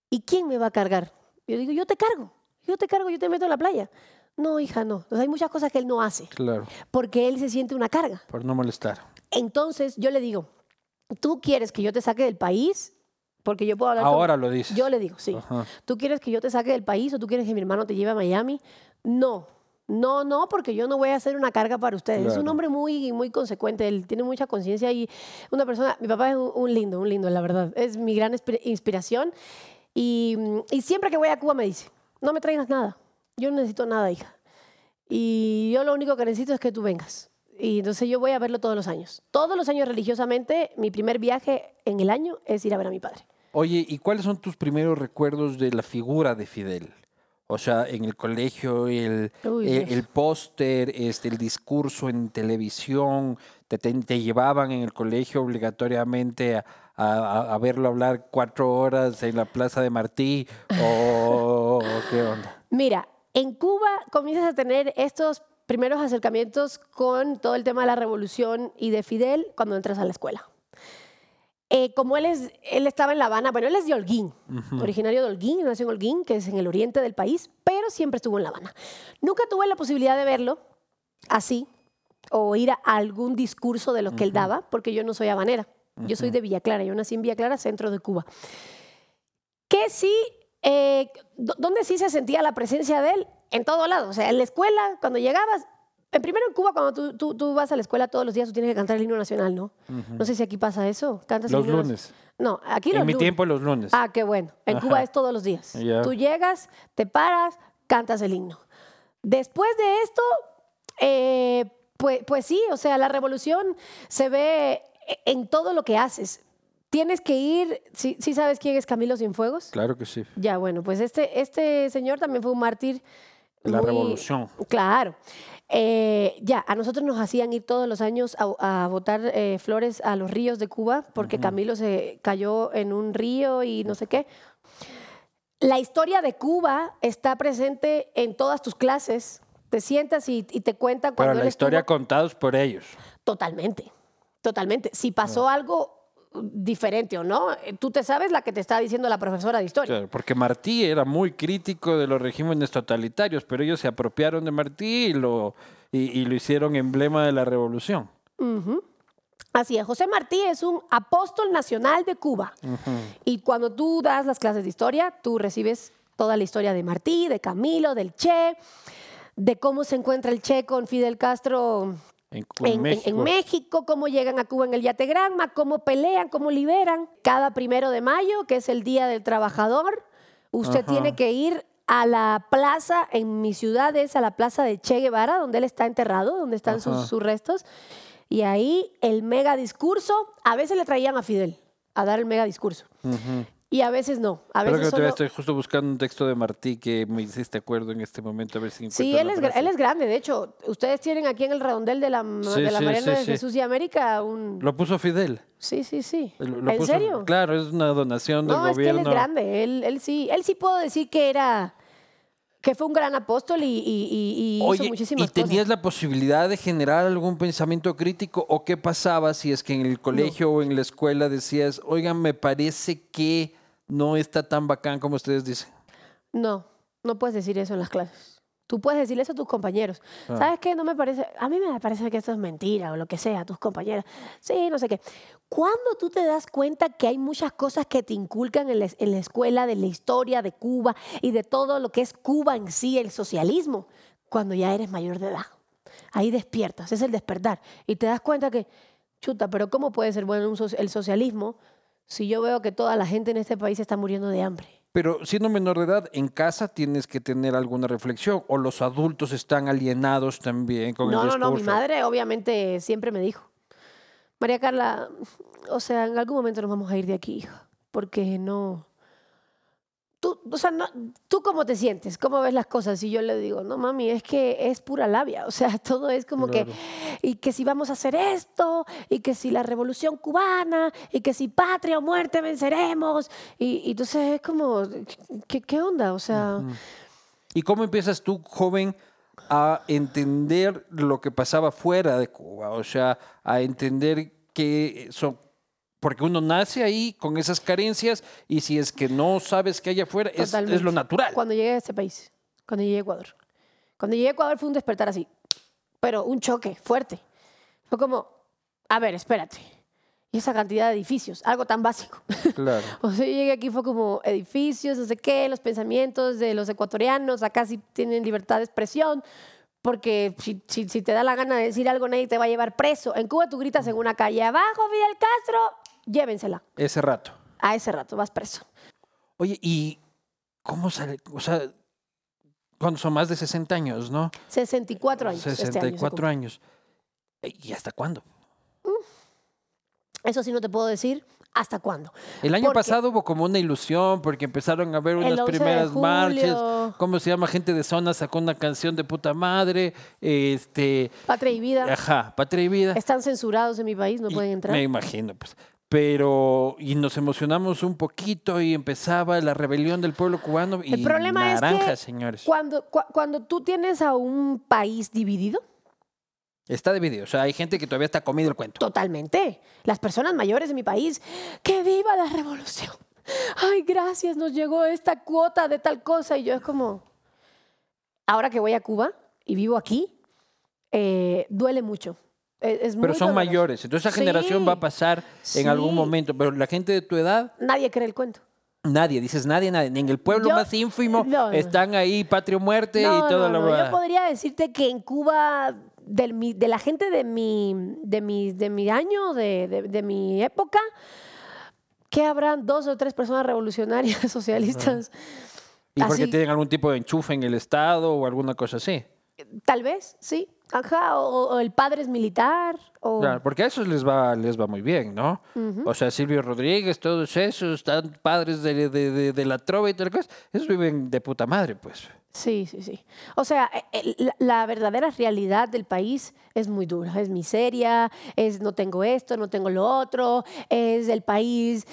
¿Y quién me va a cargar? Yo digo, yo te cargo, yo te cargo, yo te meto a la playa. No, hija, no. Entonces, hay muchas cosas que él no hace Claro, porque él se siente una carga. por no molestar. Entonces yo le digo, ¿tú quieres que yo te saque del país? Porque yo puedo hablar con- Ahora lo dices. Yo le digo, sí. Ajá. ¿Tú quieres que yo te saque del país o tú quieres que mi hermano te lleve a Miami? No. No, no, porque yo no voy a hacer una carga para ustedes. Es un hombre muy, muy consecuente, él tiene mucha conciencia y una persona, mi papá es un, lindo, un lindo, la verdad. Es mi gran inspiración. Y, y siempre que voy a Cuba me dice, no me traigas nada, yo no necesito nada, hija. Y yo lo único que necesito es que tú vengas. Y entonces yo voy a verlo todos los años. Todos los años religiosamente, mi primer viaje en el año es ir a ver a mi padre. Oye, ¿y cuáles son tus primeros recuerdos de la figura de Fidel? O sea, en el colegio, el, Uy, eh, el póster, este, el discurso en televisión, te, te- te llevaban en el colegio obligatoriamente a, a- a verlo hablar cuatro horas en la Plaza de Martí, o qué onda. Mira, en Cuba comienzas a tener estos primeros acercamientos con todo el tema de la revolución y de Fidel cuando entras a la escuela. Eh, como él, es, él estaba en La Habana, bueno, él es de Holguín, originario de Holguín, nació en Holguín, que es en el oriente del país, pero siempre estuvo en La Habana. Nunca tuve la posibilidad de verlo así o ir a algún discurso de lo que él daba, porque yo no soy habanera. Yo soy de Villa Clara, yo nací en Villa Clara, centro de Cuba. Que sí, eh, do- ¿dónde sí se sentía la presencia de él? En todo lado. O sea, en la escuela, cuando llegabas. En primero en Cuba, cuando tú, tú- tú vas a la escuela todos los días, tú tienes que cantar el himno nacional, ¿no? No sé si aquí pasa eso. ¿Cantas el Los himno nac- lunes. No, aquí los En mi lunes. tiempo, los lunes. Ah, qué bueno. En Ajá. Cuba es todos los días. Tú llegas, te paras, cantas el himno. Después de esto, eh, pues, pues sí, o sea, la revolución se ve en todo lo que haces. Tienes que ir, ¿sí, sí sabes quién es Camilo Cienfuegos? Claro que sí. Ya, bueno, pues este, este señor también fue un mártir. La muy- revolución. Claro. Eh, ya, a nosotros nos hacían ir todos los años a, a botar eh, flores a los ríos de Cuba porque Camilo se cayó en un río y no sé qué. La historia de Cuba está presente en todas tus clases. Te sientas y, y te cuentan cuando Pero la historia estuvo- contados por ellos. Totalmente, totalmente. Si pasó algo diferente o no, eh, tú te sabes la que te está diciendo la profesora de historia. Claro, porque Martí era muy crítico de los regímenes totalitarios, pero ellos se apropiaron de Martí y lo, y, y lo hicieron emblema de la revolución. Así es, José Martí es un apóstol nacional de Cuba. Y cuando tú das las clases de historia, tú recibes toda la historia de Martí, de Camilo, del Che, de cómo se encuentra el Che con Fidel Castro En, en, en- en México. Cómo llegan a Cuba en el Yategranma, cómo pelean, cómo liberan. Cada primero de mayo, que es el Día del Trabajador, usted Ajá. tiene que ir a la plaza, en mi ciudad es a la plaza de Che Guevara, donde él está enterrado, donde están sus, restos. Y ahí el mega discurso, a veces le traían a Fidel a dar el mega discurso. Y a veces no. A Creo veces que solo... estoy justo buscando un texto de Martí que me hiciste acuerdo en este momento, a ver si Sí, él es, él es grande. De hecho, ustedes tienen aquí en el redondel de la, Sí, de la sí, Mariana sí, de. Jesús y América un... Lo puso Fidel. Sí, sí, sí. Lo- lo ¿En puso- serio? Claro, es una donación del No, es que él gobierno. es grande. Él, él sí, él sí puedo decir que era, que fue un gran apóstol y, y- y- y hizo Oye, ¿y muchísimas tenías cosas. la posibilidad de generar algún pensamiento crítico o qué pasaba si es que en el colegio o en la escuela decías, oigan, me parece que no está tan bacán como ustedes dicen? No, no puedes decir eso en las clases. Tú puedes decirle eso a tus compañeros. Ah. ¿Sabes qué? No me parece, a mí me parece que esto es mentira o lo que sea, a tus compañeros. Sí, no sé qué. ¿Cuándo tú te das cuenta que hay muchas cosas que te inculcan en la, en la escuela de la historia de Cuba y de todo lo que es Cuba en sí, el socialismo? Cuando ya eres mayor de edad. Ahí despiertas, es el despertar. Y te das cuenta que, chuta, pero ¿cómo puede ser bueno un so- el socialismo si yo veo que toda la gente en este país está muriendo de hambre? Pero siendo menor de edad, en casa tienes que tener alguna reflexión o los adultos están alienados también con No, el no, no, mi discurso. madre obviamente siempre me dijo, María Carla, o sea, en algún momento nos vamos a ir de aquí, hija, porque no... Tú, o sea, no- ¿tú cómo te sientes? ¿Cómo ves las cosas? Y yo le digo, no, mami, es que es pura labia. O sea, todo es como Claro. que, y que si vamos a hacer esto, y que si la revolución cubana, y que si patria o muerte venceremos. Y, y entonces es como, ¿qué, qué onda? O sea, ¿Y cómo empiezas tú, joven, a entender lo que pasaba fuera de Cuba? O sea, a entender que son... Porque uno nace ahí con esas carencias y si es que no sabes que hay afuera, es, es lo natural. Cuando llegué a este país, cuando llegué a Ecuador. Cuando llegué a Ecuador fue un despertar así, pero un choque fuerte. Fue como, a ver, espérate. Y esa cantidad de edificios, algo tan básico. Claro. O sea, yo llegué aquí, fue como edificios, no sé qué, los pensamientos de los ecuatorianos, acá sí tienen libertad de expresión, porque si, si, si te da la gana de decir algo, nadie te va a llevar preso. En Cuba tú gritas en una calle, abajo Fidel Castro, llévensela. Ese rato. A ese rato vas preso. Oye, ¿y cómo sale? O sea, cuando son más de 60 años, ¿no? 64 años. este año 64 años. ¿Y hasta cuándo? Eso sí no te puedo decir hasta cuándo. El año Porque- pasado hubo como una ilusión porque empezaron a El unas 11 de primeras marchas. ¿Cómo se llama? Gente de zona sacó una canción de puta madre. Este, Patria y vida ajá, Patria y Vida. están censurados en mi país, no Y pueden entrar. Me imagino, pues. Pero, y nos emocionamos un poquito y empezaba la rebelión del pueblo cubano y El problema es que señores. cuando, cua- cuando tú tienes a un país dividido, Está dividido. O sea, hay gente que todavía está comido el cuento. totalmente, las personas mayores de mi país, que viva la revolución. Ay, gracias, nos llegó esta cuota de tal cosa. Y yo es como, ahora que voy a Cuba y vivo aquí, eh, duele mucho. Es, Pero son doloroso. mayores. Entonces esa generación va a pasar en algún momento. Pero la gente de tu edad, Nadie cree el cuento. nadie. Dices nadie, nadie. Ni en el pueblo Yo- más ínfimo no, están ahí patria o muerte y No, toda no, la no, Yo podría decirte que en Cuba, del mi- de la gente de mi, de mi, de mi año, de, de- de mi época, que habrán dos o tres personas revolucionarias socialistas. Y porque tienen algún tipo de enchufe en el Estado o alguna cosa así. Tal vez, sí. Ajá, o, o el padre es militar. O... Claro, porque a esos les va, les va muy bien, ¿no? O sea, Silvio Rodríguez, todos esos, están padres de, de- de- de la trova y tal cosa. Esos viven de puta madre, pues. Sí, sí, sí. O sea, eh, la, la verdadera realidad del país es muy dura. Es miseria, es no tengo esto, no tengo lo otro, es el país.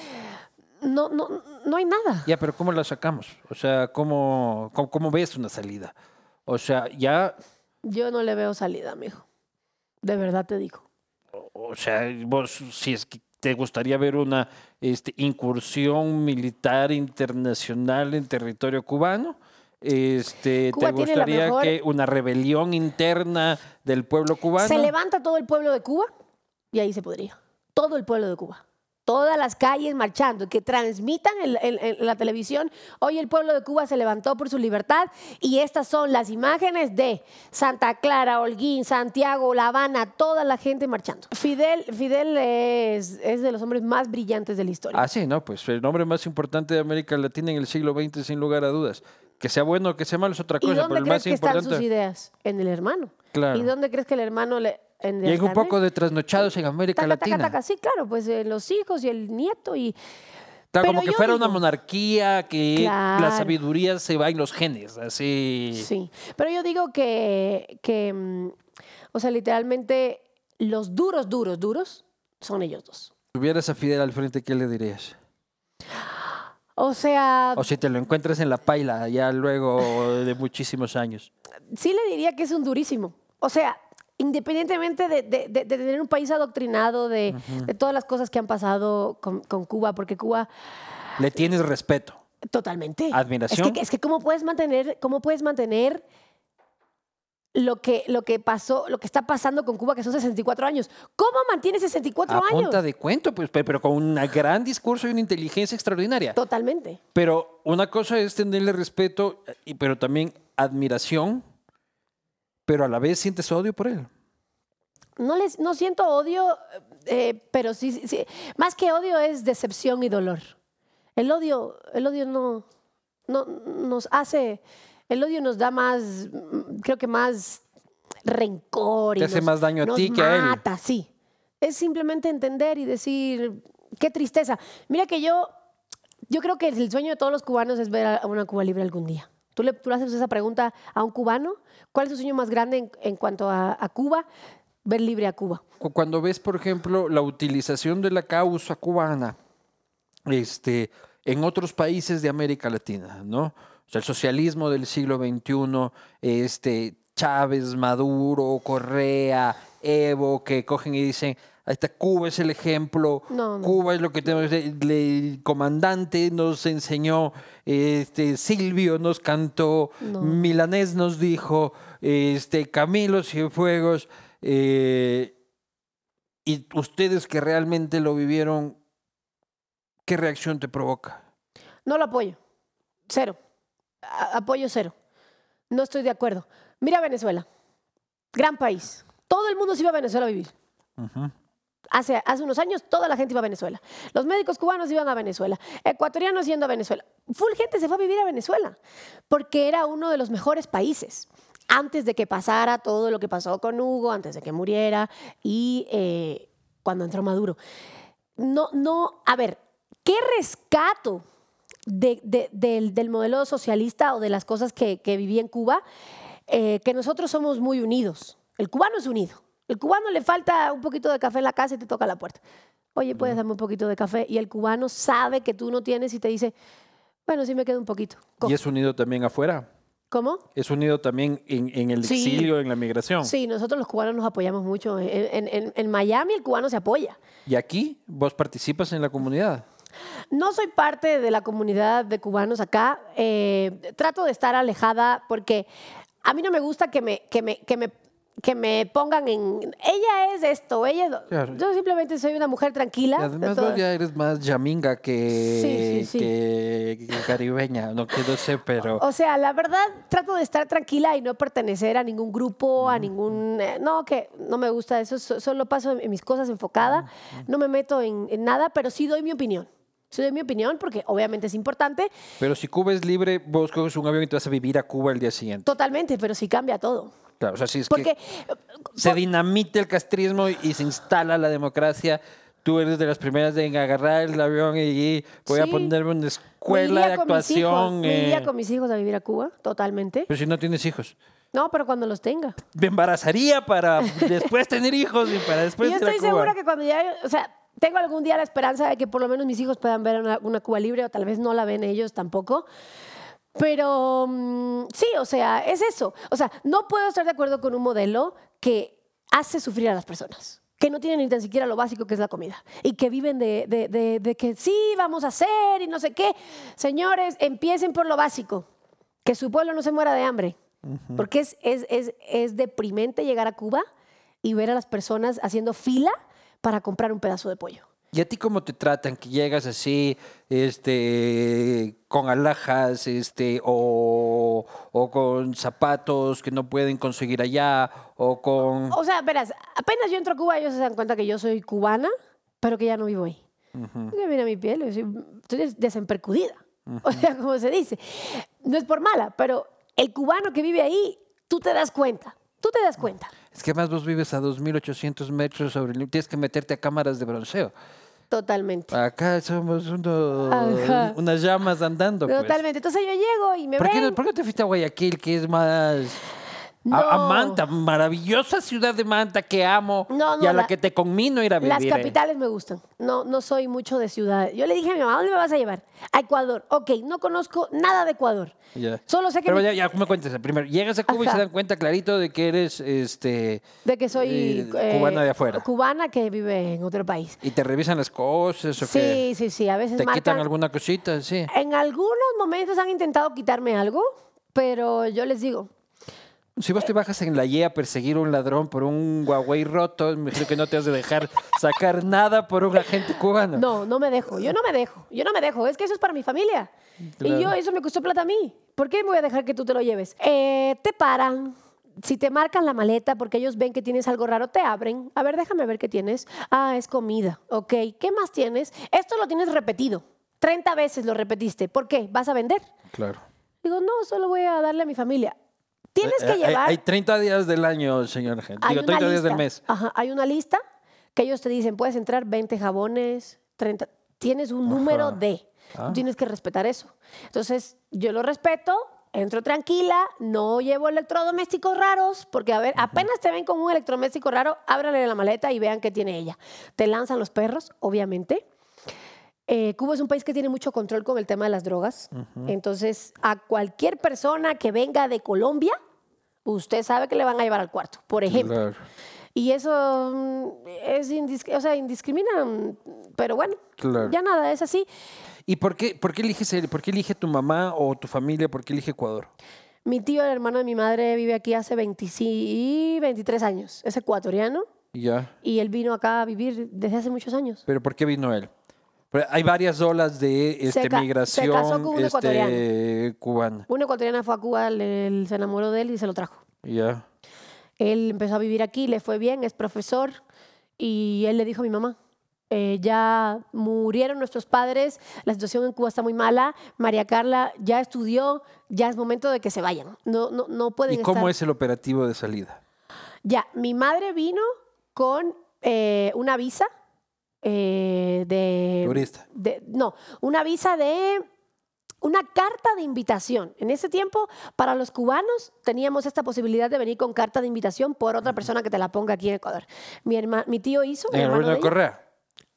No, no, no hay nada. Ya, pero ¿cómo la sacamos? O sea, ¿cómo, cómo, cómo ves una salida? O sea, ya, Yo no le veo salida, amigo. De verdad te digo. o sea, vos, si es que te gustaría ver una este, incursión militar internacional en territorio cubano, este, Cuba ¿te gustaría mejor- que una rebelión interna del pueblo cubano? Se levanta todo el pueblo de Cuba y ahí se podría. Todo el pueblo de Cuba. Todas las calles marchando, que transmitan en, en- en la televisión. Hoy el pueblo de Cuba se levantó por su libertad y estas son las imágenes de Santa Clara, Holguín, Santiago, La Habana, toda la gente marchando. Fidel, Fidel es, es de los hombres más brillantes de la historia. Ah, sí, no, pues el nombre más importante de América Latina en el siglo XX, sin lugar a dudas. Que sea bueno o que sea malo es otra ¿Y cosa, dónde pero el más que están sus importante. ideas? En el hermano. Claro. ¿Y dónde crees que el hermano le... En Y hay un poco de trasnochados en América Taca, taca, Latina. taca. Sí, claro, pues eh, los hijos y el nieto y... Claro, como que fuera una monarquía, que la sabiduría se va en los genes, así. Sí, pero yo digo que, que mm, o sea, literalmente los duros, duros, duros son ellos dos. Si tuvieras a Fidel al frente, ¿qué le dirías? O sea, O si te lo encuentras en la paila ya luego de muchísimos años. sí le diría que es un durísimo. O sea, independientemente de, de- de- de tener un país adoctrinado, de, todas las cosas que han pasado con, con Cuba, porque Cuba Le tienes respeto. Totalmente. Admiración. Es que, es que cómo puedes mantener, cómo puedes mantener lo que, lo que pasó, lo que está pasando con Cuba, que son 64 años. ¿Cómo mantiene 64 a años? punta de cuento, pues, pe- pero con un gran discurso y una inteligencia extraordinaria. Totalmente. Pero una cosa es tenerle respeto, y- pero también admiración, pero a la vez sientes odio por él. No, les, no siento odio, eh, pero sí, sí-. Más que odio es decepción y dolor. El odio, el odio no, no nos hace, el odio nos da más, creo que más rencor. y Te hace nos- más daño a ti que a él. mata, sí. Es simplemente entender y decir, qué tristeza. Mira que yo, yo creo que el sueño de todos los cubanos es ver a una Cuba libre algún día. Tú le, tú le haces esa pregunta a un cubano, ¿cuál es tu sueño más grande en, cuanto a, Cuba? Ver libre a Cuba. Cu- Cuando ves, por ejemplo, la utilización de la causa cubana este, en otros países de América Latina, ¿no? O sea, el socialismo del siglo XXI, este, Chávez, Maduro, Correa, Evo, que cogen y dicen, ahí está, Cuba es el ejemplo, No, no. Cuba es lo que tenemos, el, el comandante nos enseñó, este, Silvio nos cantó, No. Milanés nos dijo, este, Camilo Cienfuegos, eh, y ustedes que realmente lo vivieron, ¿qué reacción te provoca? No lo apoyo. Cero. A- apoyo cero. No estoy de acuerdo. Mira Venezuela. Gran país. Todo el mundo se iba a Venezuela a vivir. Hace, hace unos años toda la gente iba a Venezuela. Los médicos cubanos iban a Venezuela. Ecuatorianos yendo a Venezuela. Full gente se fue a vivir a Venezuela porque era uno de los mejores países. Antes de que pasara todo lo que pasó con Hugo, antes de que muriera y eh, cuando entró Maduro. No, no, a ver, ¿qué rescato de- de- del, del modelo socialista o de las cosas que, que viví en Cuba? Eh, que nosotros somos muy unidos. El cubano es unido. El cubano le falta un poquito de café en la casa y te toca la puerta. Oye, ¿puedes darme un poquito de café? Y el cubano sabe que tú no tienes y te dice, bueno, sí me queda un poquito. ¿Y es unido también afuera? ¿Cómo? ¿Es unido también en, en el Sí. exilio, en la migración? Sí, nosotros los cubanos nos apoyamos mucho. En, en- en- en Miami el cubano se apoya. ¿Y aquí vos participas en la comunidad? No soy parte de la comunidad de cubanos acá. eh, trato de estar alejada porque a mí no me gusta que me, que me, que me, que me pongan en... Ella es esto, ella es... lo-". Claro. Yo simplemente soy una mujer tranquila. Y además vos ya eres más yaminga que, Sí, sí, sí. que- que caribeña, no que no sé, pero... O sea, la verdad, trato de estar tranquila y no pertenecer a ningún grupo, a ningún... eh, no, que no me gusta eso, so- solo paso en, mis cosas enfocada, no me meto en, en nada, pero sí doy mi opinión. Sí doy mi opinión porque obviamente es importante, Pero si Cuba es libre, vos coges un avión y te vas a vivir a Cuba el día siguiente. totalmente, pero sí cambia todo. Claro, o sea, si es Porque... que se dinamita el castrismo y se instala la democracia, tú eres de las primeras en agarrar el avión y voy a Sí. ponerme una escuela de actuación. me iría eh, con mis hijos a vivir a Cuba, totalmente. Pero si no tienes hijos. No, pero cuando los tenga. Me embarazaría para después tener hijos y para después yo ir a estoy Cuba. segura que cuando ya, o sea, tengo algún día la esperanza de que por lo menos mis hijos puedan ver una, una Cuba libre o tal vez no la ven ellos tampoco. Pero mm, sí, o sea, es eso. O sea, no puedo estar de acuerdo con un modelo que hace sufrir a las personas, que no tienen ni tan siquiera lo básico que es la comida y que viven de, de- de- de que sí, vamos a hacer y no sé qué. Señores, empiecen por lo básico, que su pueblo no se muera de hambre, porque es, es, es, es deprimente llegar a Cuba y ver a las personas haciendo fila para comprar un pedazo de pollo. ¿Y a ti cómo te tratan? Que llegas así, este, con alhajas, este, o, o con zapatos que no pueden conseguir allá, o con... O sea, verás, apenas yo entro a Cuba, ellos se dan cuenta que yo soy cubana, pero que ya no vivo ahí. Porque mira mi piel, yo soy- estoy des- desempercudida. O sea, como se dice. No es por mala, pero el cubano que vive ahí, tú te das cuenta. Tú te das cuenta. Es que además vos vives a 2.800 metros sobre el... Tienes que meterte a cámaras de bronceo. Totalmente. Acá somos Ajá. unas llamas andando. pues. Totalmente. Entonces yo llego y me ¿Por ven. por qué te fuiste a Guayaquil, que es más... No. A, a Manta, maravillosa ciudad de Manta que amo No, no, y a la, la- que te conmino ir a vivir. Las eh. capitales me gustan. No, no soy mucho de ciudades. Yo le dije a mi mamá, ¿dónde me vas a llevar? A Ecuador. Ok, no conozco nada de Ecuador. Ya. Solo sé que Pero mi- ya, ya me cuentes. Primero, llegas a Cuba y se dan cuenta clarito de que eres este de que soy eh, cubana de afuera. Cubana que vive en otro país. y te revisan las cosas o que Sí, sí, sí. A veces te quitan alguna cosita, sí. En algunos momentos han intentado quitarme algo, pero yo les digo, Si vos te bajas en la Y a perseguir a un ladrón por un Huawei roto, me imagino que no te has de dejar sacar nada por un agente cubano. No, no me dejo. Yo no me dejo. Yo no me dejo. Es que eso es para mi familia. Claro. Y yo, eso me costó plata a mí. ¿Por qué me voy a dejar que tú te lo lleves? Eh, te paran. Si te marcan la maleta porque ellos ven que tienes algo raro, te abren. A ver, déjame ver qué tienes. Ah, es comida. Ok. ¿Qué más tienes? Esto lo tienes repetido. 30 veces lo repetiste. ¿Por qué? ¿Vas a vender? Claro. Digo, no, solo voy a darle a mi familia. Tienes Eh, que hay- llevar. Hay, 30 días del año, señor. Hay Digo, una 30 días del lista. mes. Ajá, hay una lista que ellos te dicen, puedes entrar 20 jabones, 30. Tienes un número de. Ah. Tú tienes que respetar eso. Entonces, yo lo respeto, entro tranquila, no llevo electrodomésticos raros, porque a ver, apenas te ven con un electrodoméstico raro, ábrale la maleta y vean qué tiene ella. Te lanzan los perros, obviamente. Eh, Cuba es un país que tiene mucho control con el tema de las drogas. Entonces, a cualquier persona que venga de Colombia, usted sabe que le van a llevar al cuarto, por ejemplo. Claro. Y eso mm, es indis- o sea, indiscrimina, mm, pero bueno, Claro. ya nada, es así. ¿Y por qué, por qué eliges el- por qué elige tu mamá o tu familia? ¿Por qué elige Ecuador? Mi tío, el hermano de mi madre, vive aquí hace 25, 23 años. Es ecuatoriano Ya. y él vino acá a vivir desde hace muchos años. ¿Pero por qué vino él? Hay varias olas de Se este, se migración casó con un este, cubana. Una ecuatoriana fue a Cuba, le- se enamoró de él y se lo trajo. Ya. Él empezó a vivir aquí, le fue bien, es profesor y él le dijo a mi mamá, eh, ya murieron nuestros padres, la situación en Cuba está muy mala, María Carla ya estudió, ya es momento de que se vayan, no, no, no pueden ¿Y cómo estar- es el operativo de salida? Ya, mi madre vino con eh, una visa eh, de... Turista. de- no, una visa de una carta de invitación. En ese tiempo, para los cubanos, teníamos esta posibilidad de venir con carta de invitación por otra persona que te la ponga aquí en Ecuador. Mi, herma- mi tío hizo... mi En el hermano de Correa.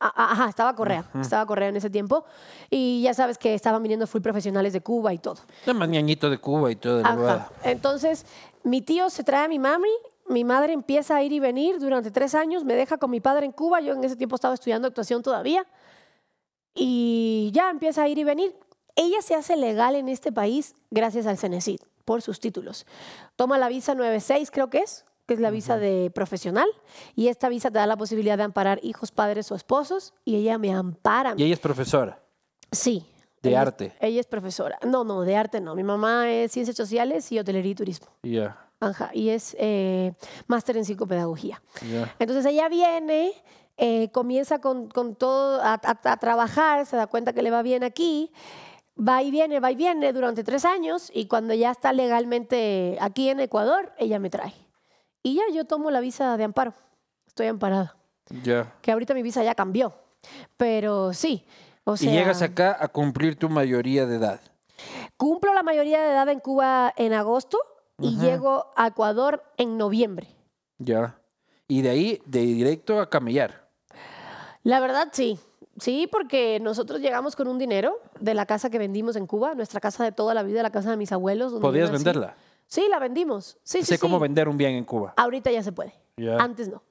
Ajá, estaba Correa, estaba Correa en ese tiempo. Y ya sabes que estaban viniendo full profesionales de Cuba y todo. Más ñañito de Cuba y todo. Ajá. Entonces, mi tío se trae a mi mami, mi madre empieza a ir y venir durante tres años, me deja con mi padre en Cuba, yo en ese tiempo estaba estudiando actuación todavía, y ya empieza a ir y venir. Ella se hace legal en este país gracias al CENESID, por sus títulos. Toma la visa 96, creo que es, que es la visa de profesional, y esta visa te da la posibilidad de amparar hijos, padres o esposos, y ella me ampara. Y ella es profesora. Sí. De ella es- arte. ella es profesora. No, no, de arte no. Mi mamá es ciencias sociales y hotelería y turismo. Ya. Ajá, y es eh, máster en psicopedagogía. Ya. Entonces ella viene, eh, comienza con, con todo a, a- a trabajar, se da cuenta que le va bien aquí, va y viene, va y viene durante tres años y cuando ya está legalmente aquí en Ecuador, ella me trae. Y ya yo tomo la visa de amparo, estoy amparada, Ya. que ahorita mi visa ya cambió, pero sí. O sea, y llegas acá a cumplir tu mayoría de edad. Cumplo la mayoría de edad en Cuba en agosto y Ajá. llego a Ecuador en noviembre. Ya. Y de ahí, de directo a camellar. La verdad, sí. Sí, porque nosotros llegamos con un dinero de la casa que vendimos en Cuba, nuestra casa de toda la vida, la casa de mis abuelos. donde ¿Podías venderla? Sí, la vendimos. Sí, sí, sé cómo sí. vender un bien en Cuba. Ahorita ya se puede. Antes no.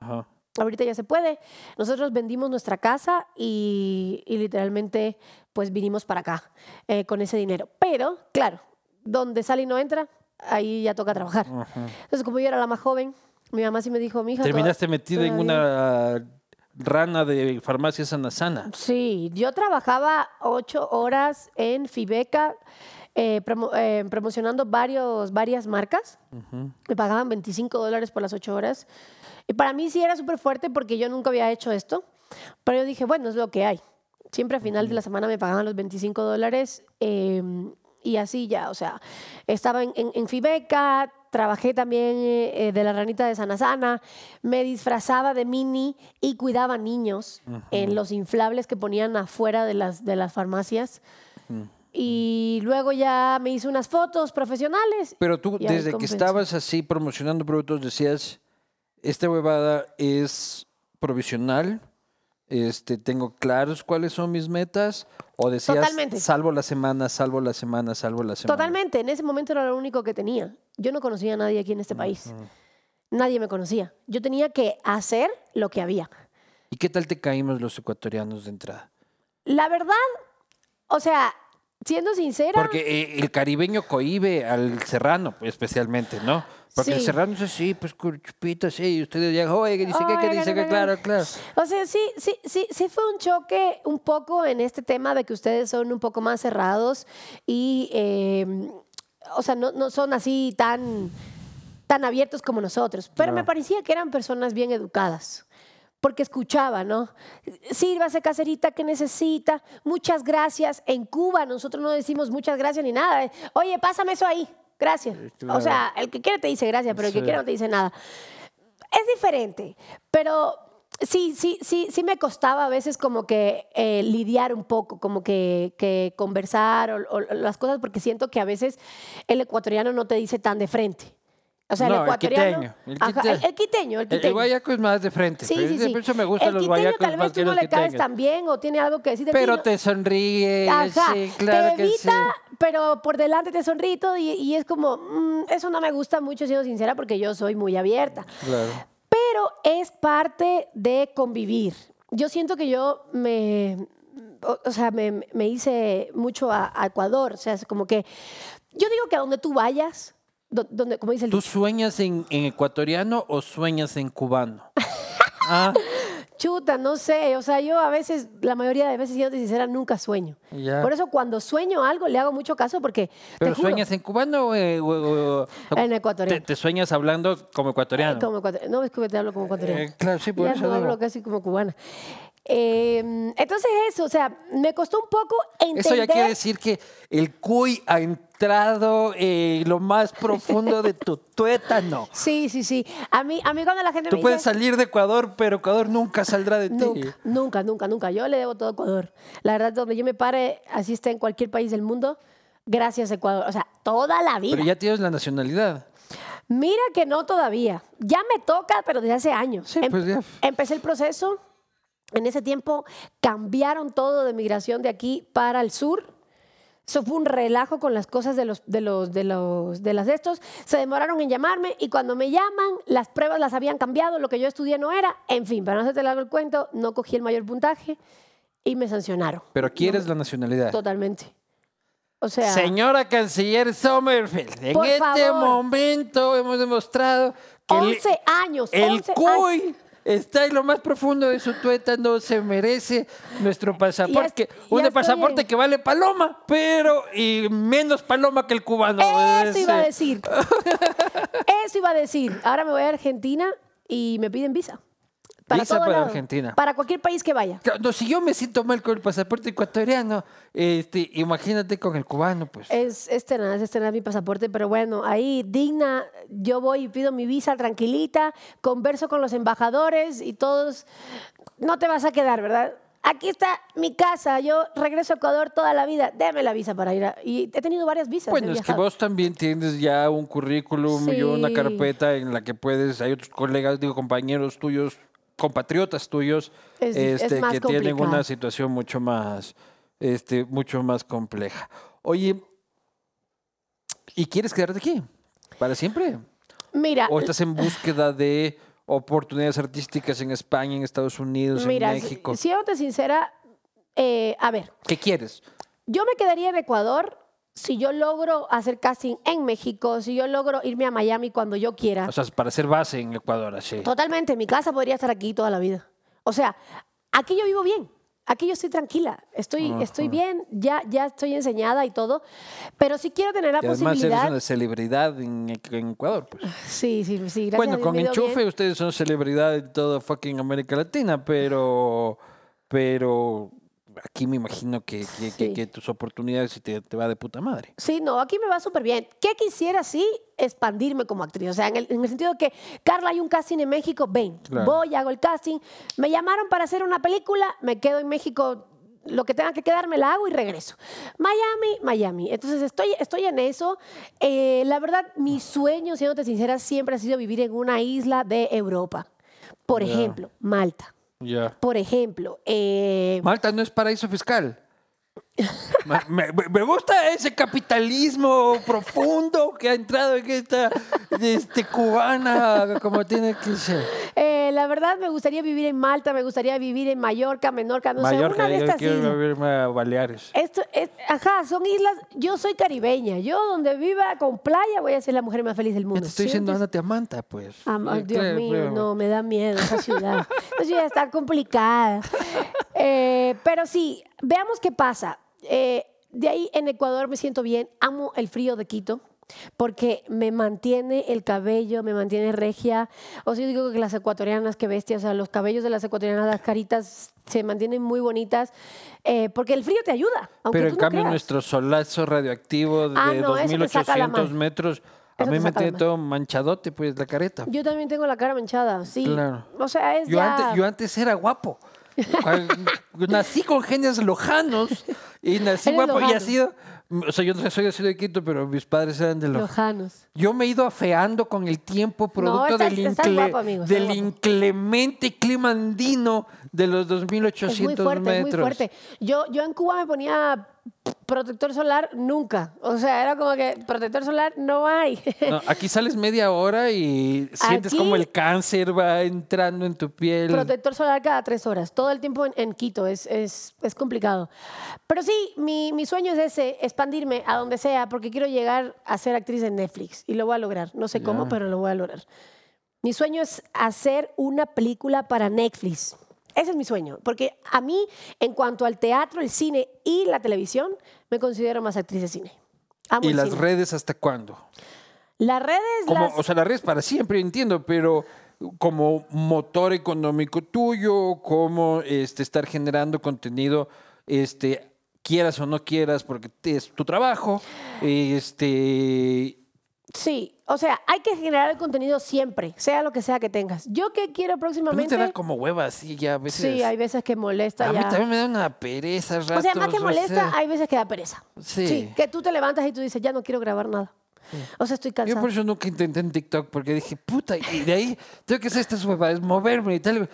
Ajá. Ahorita ya se puede. Nosotros vendimos nuestra casa y, y literalmente pues vinimos para acá eh, con ese dinero. Pero, claro, donde sale y no entra, ahí ya toca trabajar. Ajá. Entonces, como yo era la más joven, mi mamá sí me dijo, mi hija. Terminaste metido en una rana de farmacia sana sana. Sí, yo trabajaba ocho horas en Fibeca eh, promo- eh, promocionando varios, varias marcas. Me pagaban 25 dólares por las ocho horas. Y para mí sí era súper fuerte porque yo nunca había hecho esto. Pero yo dije, bueno, es lo que hay. Siempre a final de la semana me pagaban los 25 dólares. eh, y así ya, o sea, estaba en, en, en Fibeca, trabajé también eh, de la ranita de Sana Sana, me disfrazaba de mini y cuidaba niños en los inflables que ponían afuera de las, de las farmacias. Y luego ya me hice unas fotos profesionales. Pero tú, desde que estabas así promocionando productos, decías, esta huevada es provisional, este, tengo claros cuáles son mis metas, o decías, Totalmente. salvo la semana, salvo la semana, salvo la semana. Totalmente, en ese momento era lo único que tenía. Yo no conocía a nadie aquí en este país. Nadie me conocía. Yo tenía que hacer lo que había. ¿Y qué tal te caímos los ecuatorianos de entrada? La verdad, o sea, siendo sincera. Porque eh, el caribeño cohibe al serrano, especialmente, ¿no? Porque Sí. serrano dice, sí, pues con chupito, sí, y ustedes ya, oye, que dice que, que dice que, claro, claro. O sea, sí, sí, sí, sí fue un choque un poco en este tema de que ustedes son un poco más cerrados y, eh, o sea, no, no son así tan, tan abiertos como nosotros. Pero me parecía que eran personas bien educadas. Porque escuchaba, ¿no? Sírvase, caserita, que necesita. Muchas gracias. En Cuba nosotros no decimos muchas gracias ni nada. Oye, pásame eso ahí. Gracias. claro. O sea, el que quiere te dice gracias, pero el que quiere no te dice nada. Es diferente, pero sí, sí, sí, sí me costaba a veces como que eh, lidiar un poco, como que, que conversar o, o las cosas, porque siento que a veces el ecuatoriano no te dice tan de frente. O sea, No, el el ecuatoriano. quiteño, el Ajá, quiteño. el- el quiteño, el El, el guayaco es más de frente. Sí, pero sí, sí. por eso me gustan el los guayacos tal vez tú no le caes quiteños. tan bien o tiene algo que decir de ti, Pero no- te sonríe, Ajá, sí, claro te que sí. Pero por delante te sonríe y todo, y, y es como, mm, eso no me gusta mucho, siendo sincera, porque yo soy muy abierta. Claro. Pero es parte de convivir. Yo siento que yo me, o, o sea, me, me hice mucho a, a Ecuador, o sea, es como que, yo digo que a donde tú vayas, do- donde, como dice el ¿Tú sueñas en, en ecuatoriano o sueñas en cubano? ah, chuta, no sé, o sea, yo a veces, la mayoría de veces, siendo sincera, nunca sueño. Ya. Por eso cuando sueño algo le hago mucho caso porque, te ¿Pero juro, sueñas en cubano o, eh, o- o- En ecuatoriano. Te, te sueñas hablando como ecuatoriano? Como no es que te hablo como ecuatoriano. Eh, claro, sí, por ya eso no hablo casi como cubana. Eh, entonces eso, o sea, me costó un poco entender. Eso ya quiere decir que el cuy ha entrado en lo más profundo de tu tuétano. Sí, sí, sí. A mí, a mí cuando la gente Tú me puedes dice... salir de Ecuador, pero Ecuador nunca saldrá de ti. Nunca, nunca, nunca. Yo le debo todo a Ecuador. La verdad, donde yo me pare, así esté en cualquier país del mundo, gracias a Ecuador. O sea, toda la vida. Pero ya tienes la nacionalidad. Mira que no todavía. Ya me toca, pero desde hace años. Sí, pues ya. Empecé el proceso. En ese tiempo cambiaron todo de migración de aquí para el sur. Eso fue un relajo con las cosas de los de los de los de las de estos. Se demoraron en llamarme y cuando me llaman, las pruebas las habían cambiado, lo que yo estudié no era. En fin, para no hacerte largo el cuento, no cogí el mayor puntaje y me sancionaron. Pero quieres la nacionalidad. Totalmente. O sea, Señora Canciller Sommerfeld, en este favor. momento hemos demostrado que el- 11 años, el 11 años. Está en lo más profundo de su tuétano, se merece nuestro pasaporte. Un pasaporte que vale paloma, pero y menos paloma que el cubano. Eso Es, iba a decir. Eso iba a decir. Ahora me voy a Argentina y me piden visa. Visa todo para lado. Argentina. Para cualquier país que vaya. No, si yo me siento mal con el pasaporte ecuatoriano, este, imagínate con el cubano, pues. Es, es tenaz, es tenaz mi pasaporte, pero bueno, ahí digna, yo voy y pido mi visa tranquilita, converso con los embajadores y todos, no te vas a quedar, ¿verdad? Aquí está mi casa, yo regreso a Ecuador toda la vida, déme la visa para ir a... Y he tenido varias visas. Bueno, es que vos también tienes ya un currículum y una Sí. carpeta en la que puedes, hay otros colegas, digo, compañeros tuyos, compatriotas tuyos, Es dif- es este, que tienen una situación mucho más, este, mucho más compleja. Oye, ¿y quieres quedarte aquí? ¿Para siempre? Mira, ¿O estás en búsqueda de oportunidades artísticas en España, en Estados Unidos, mira, en México? si- siéndote sincera, eh, a ver, ¿Qué quieres? Yo me quedaría en Ecuador si yo logro hacer casting en México, si yo logro irme a Miami cuando yo quiera. O sea, para ser base en Ecuador, así. Totalmente, mi casa podría estar aquí toda la vida. O sea, aquí yo vivo bien. Aquí yo estoy tranquila, estoy, estoy bien, ya, ya estoy enseñada y todo, pero si quiero tener la Y además posibilidad. eres una celebridad en, en Ecuador, pues. Sí, sí, sí, gracias a Bueno, Dios con Enchufe bien. ustedes son celebridad en toda fucking América Latina, pero, pero aquí me imagino que, que, que- Sí. que tus oportunidades te, te va de puta madre. Sí, no, aquí me va súper bien. ¿Qué quisiera, sí, expandirme como actriz? O sea, en el, en el sentido de que, Carla, hay un casting en México, ven, Claro. voy, hago el casting. Me llamaron para hacer una película, me quedo en México, lo que tenga que quedar me la hago y regreso. Miami, Miami. Entonces, estoy, estoy en eso. Eh, la verdad, mi sueño, siéndote sincera, siempre ha sido vivir en una isla de Europa. Por ejemplo, Malta. Por ejemplo, eh, Malta no es paraíso fiscal. Ma- me, me- me gusta ese capitalismo profundo que ha entrado en esta este, cubana como tiene que ser. Eh, la verdad me gustaría vivir en Malta, me gustaría vivir en Mallorca, Menorca, no sé, Mallorca, una de yo estas quiero islas. vivirme a Baleares. Esto es, ajá, son islas. Yo soy caribeña. Yo donde viva con playa voy a ser la mujer más feliz del mundo. te estoy ¿sí? diciendo, ándate a Manta, pues. Ay, Dios mío, no, me da miedo esa ciudad. Esa ciudad está complicada. Eh, pero sí, veamos qué pasa. Eh, de ahí en Ecuador me siento bien. Amo el frío de Quito. Porque me mantiene el cabello, me mantiene regia. O sea, yo digo que las ecuatorianas, qué bestia, o sea, los cabellos de las ecuatorianas, las caritas se mantienen muy bonitas. eh, porque el frío te ayuda. Aunque Pero tú en no cambio creas. nuestro solazo radioactivo de Ah, no, eso te saca la 2800 mal. metros, a mí me tiene todo manchadote, pues, la careta. Yo también tengo la cara manchada, sí. Claro. O sea, es Yo, ya... antes, yo antes era guapo. Nací con genes lojanos y nací Eres guapo y ha sido, o sea, yo no soy así de Quito, pero mis padres eran de Lojano. Lojanos. Yo me he ido afeando con el tiempo producto estás- del, estás incle- guapo, amigo, estás del guapo. inclemente clima andino de los 2800 Es muy fuerte, metros. es muy fuerte. Yo, yo en Cuba me ponía protector solar nunca. O sea, era como que protector solar no hay. No, aquí sales media hora y sientes Aquí- como el cáncer va entrando en tu piel. protector solar cada tres horas. Todo el tiempo en, en Quito. Es, es, es complicado. Pero sí, mi, mi sueño es ese, expandirme a donde sea, porque quiero llegar a ser actriz en Netflix. Y lo voy a lograr. No sé cómo, pero lo voy a lograr. Mi sueño es hacer una película para Netflix. Ese es mi sueño, porque a mí, en cuanto al teatro, el cine y la televisión, me considero más actriz de cine. Amo ¿Y las cine. redes hasta cuándo? Las redes, Como, las- O sea, las redes para siempre, entiendo, pero como motor económico tuyo, como este, estar generando contenido, este, quieras o no quieras, porque es tu trabajo, este, sí, o sea, hay que generar el contenido siempre, sea lo que sea que tengas. Yo que quiero ¿no próximamente... te da como hueva así ya a veces? Sí, hay veces que molesta a mí también me da una pereza ratos, O sea, más que molesta, sea, hay veces que da pereza. Sí. que tú te levantas y tú dices, ya no quiero grabar nada. O sea, estoy Yo cansada. por eso nunca intenté en TikTok, porque dije, puta, y de ahí tengo que hacer estas huevadas, moverme y tal.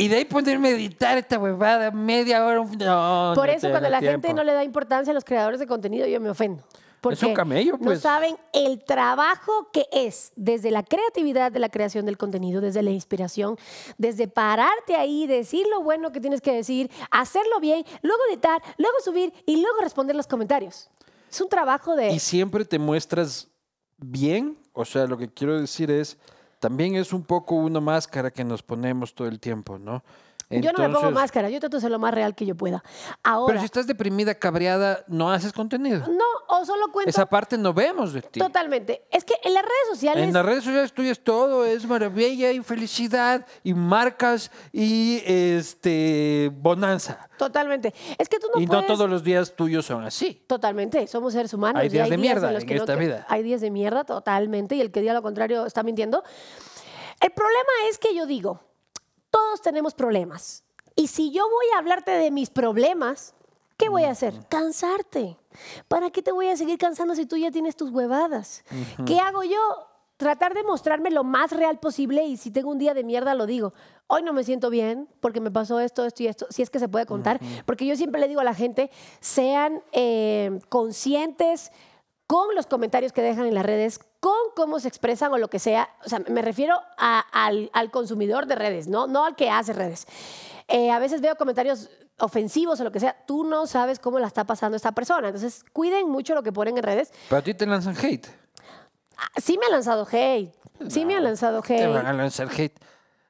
Y de ahí ponerme a editar esta huevada media hora. No, Por no eso cuando la gente tiempo. no le da importancia a los creadores de contenido, yo me ofendo. Porque un camello, No pues. saben el trabajo que es desde la creatividad de la creación del contenido, desde la inspiración, desde pararte ahí, decir lo bueno que tienes que decir, hacerlo bien, luego editar, luego subir y luego responder los comentarios. Es un trabajo de... Y siempre te muestras bien. O sea, lo que quiero decir es, también es un poco una máscara que nos ponemos todo el tiempo, ¿no? Yo no me pongo máscara, yo trato de ser lo más real que yo pueda. Ahora, Pero si estás deprimida, cabreada, no haces contenido. no, o solo cuento Esa parte no vemos de ti. totalmente. Es que en las redes sociales... En las redes sociales tuyas todo es maravilla y felicidad y marcas y este bonanza. Totalmente. Es que tú no y puedes... no todos los días tuyos son así. Totalmente, somos seres humanos. Hay y días de mierda los en que no esta te- vida. Hay días de mierda, totalmente, y el que diga lo contrario está mintiendo. El problema es que yo digo, todos tenemos problemas. Y si yo voy a hablarte de mis problemas, ¿qué voy a hacer? Cansarte. ¿Para qué te voy a seguir cansando si tú ya tienes tus huevadas? ¿Qué hago yo? Tratar de mostrarme lo más real posible y si tengo un día de mierda lo digo. Hoy no me siento bien porque me pasó esto, esto y esto, si es que se puede contar. Porque yo siempre le digo a la gente, sean eh, conscientes con los comentarios que dejan en las redes, con cómo se expresan o lo que sea. O sea, me refiero a- al, al consumidor de redes, ¿no? no al que hace redes. Eh, a veces veo comentarios ofensivos o lo que sea. Tú no sabes cómo la está pasando esta persona. Entonces, cuiden mucho lo que ponen en redes. Pero a ti te lanzan hate. Ah, Sí me ha lanzado hate. Sí me ha lanzado Te van a hate. lanzar hate.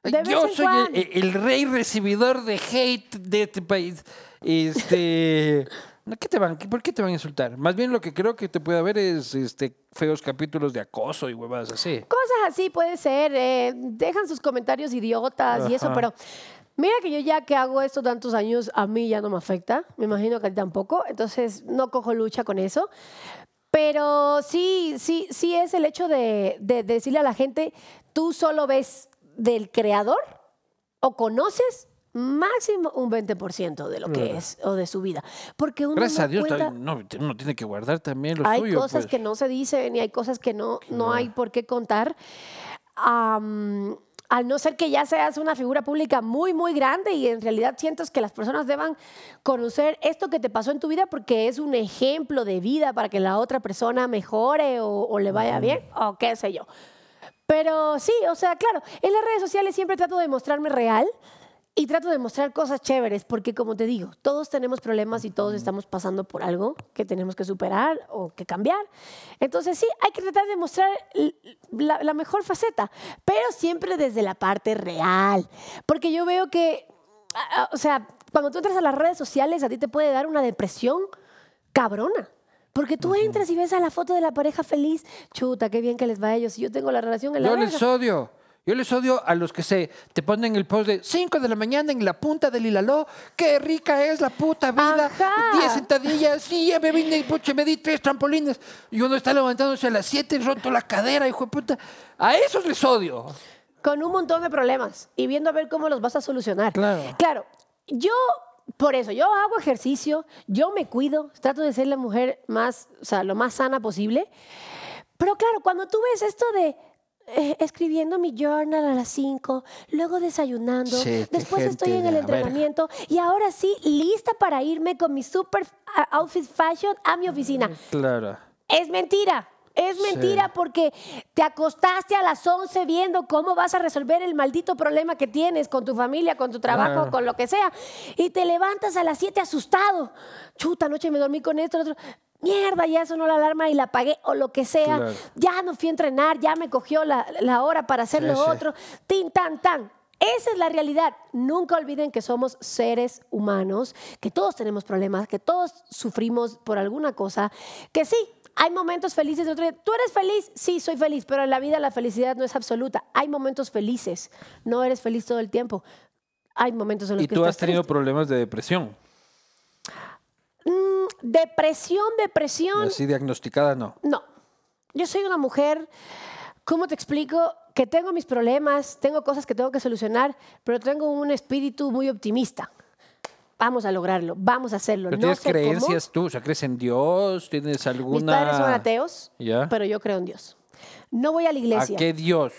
De Yo soy el rey recibidor de hate de este país. Este. ¿Qué te van? ¿Por qué te van a insultar? Más bien lo que creo que te puede haber es este, feos capítulos de acoso y huevadas así. Cosas así puede ser. eh, dejan sus comentarios idiotas y eso, Ajá. pero mira que yo ya que hago esto tantos años, a mí ya no me afecta. Me imagino que a ti tampoco. Entonces, no cojo lucha con eso. Pero sí, sí, sí es el hecho de, de decirle a la gente, tú solo ves del creador o conoces máximo un 20% de lo que Claro. es o de su vida. Porque uno Gracias no a Dios, cuenta- no, uno tiene que guardar también lo hay suyo. cosas pues. que no se dicen y hay cosas que no, no hay por qué contar. Am, al no ser que ya seas una figura pública muy, muy grande y en realidad sientes que las personas deban conocer esto que te pasó en tu vida porque es un ejemplo de vida para que la otra persona mejore o, o le vaya bien o qué sé yo. Pero sí, o sea, claro, en las redes sociales siempre trato de mostrarme real y trato de mostrar cosas chéveres, porque como te digo, todos tenemos problemas y todos estamos pasando por algo que tenemos que superar o que cambiar. Entonces sí, hay que tratar de mostrar la, la mejor faceta, pero siempre desde la parte real. Porque yo veo que, o sea, cuando tú entras a las redes sociales, a ti te puede dar una depresión cabrona. Porque tú entras y ves a la foto de la pareja feliz, chuta, qué bien que les va a ellos. Y yo tengo la relación en la Yo les odio. Yo les odio a los que se te ponen el post de 5 de la mañana en la punta del Hilaló. ¡Qué rica es la puta vida! Ajá. 10 sentadillas, sí, ya me vine, pucha, me di tres trampolines. Y uno está levantándose a las 7 roto la cadera, hijo de puta. A esos les odio. con un montón de problemas y viendo a ver cómo los vas a solucionar. Claro. Claro, yo, por eso, yo hago ejercicio, yo me cuido, trato de ser la mujer más, o sea, lo más sana posible. Pero claro, cuando tú ves esto de eh, escribiendo mi journal a las 5, luego desayunando, Sí, después estoy en el verga. entrenamiento y ahora sí, lista para irme con mi super ah, outfit fashion a mi oficina. Claro. Es mentira. Es Sí. mentira porque te acostaste a las 11 viendo cómo vas a resolver el maldito problema que tienes con tu familia, con tu trabajo, con lo que sea. Y te levantas a las 7 asustado. Chuta, anoche me dormí con esto, lo otro. Mierda, ya sonó la alarma y la apagué o lo que sea. Claro. Ya no fui a entrenar, ya me cogió la, la hora para hacer Sí, lo sí. otro. Tin, tan, tan. Esa es la realidad. Nunca olviden que somos seres humanos, que todos tenemos problemas, que todos sufrimos por alguna cosa, que sí, hay momentos felices de otro día. ¿Tú eres feliz? Sí, soy feliz, pero en la vida la felicidad no es absoluta. Hay momentos felices, no eres feliz todo el tiempo. Hay momentos en los Y que tú estás has tenido triste. problemas de depresión. Depresión, depresión. Así diagnosticada, no. No, yo soy una mujer, ¿cómo te explico? Que tengo mis problemas, tengo cosas que tengo que solucionar, pero tengo un espíritu muy optimista. Vamos a lograrlo, vamos a hacerlo. Pero no tienes sé cómo. creencias tú, o sea, crees en Dios, tienes alguna... Mis padres son ateos, ¿Ya? pero yo creo en Dios. No voy a la ¿A iglesia. qué Dios?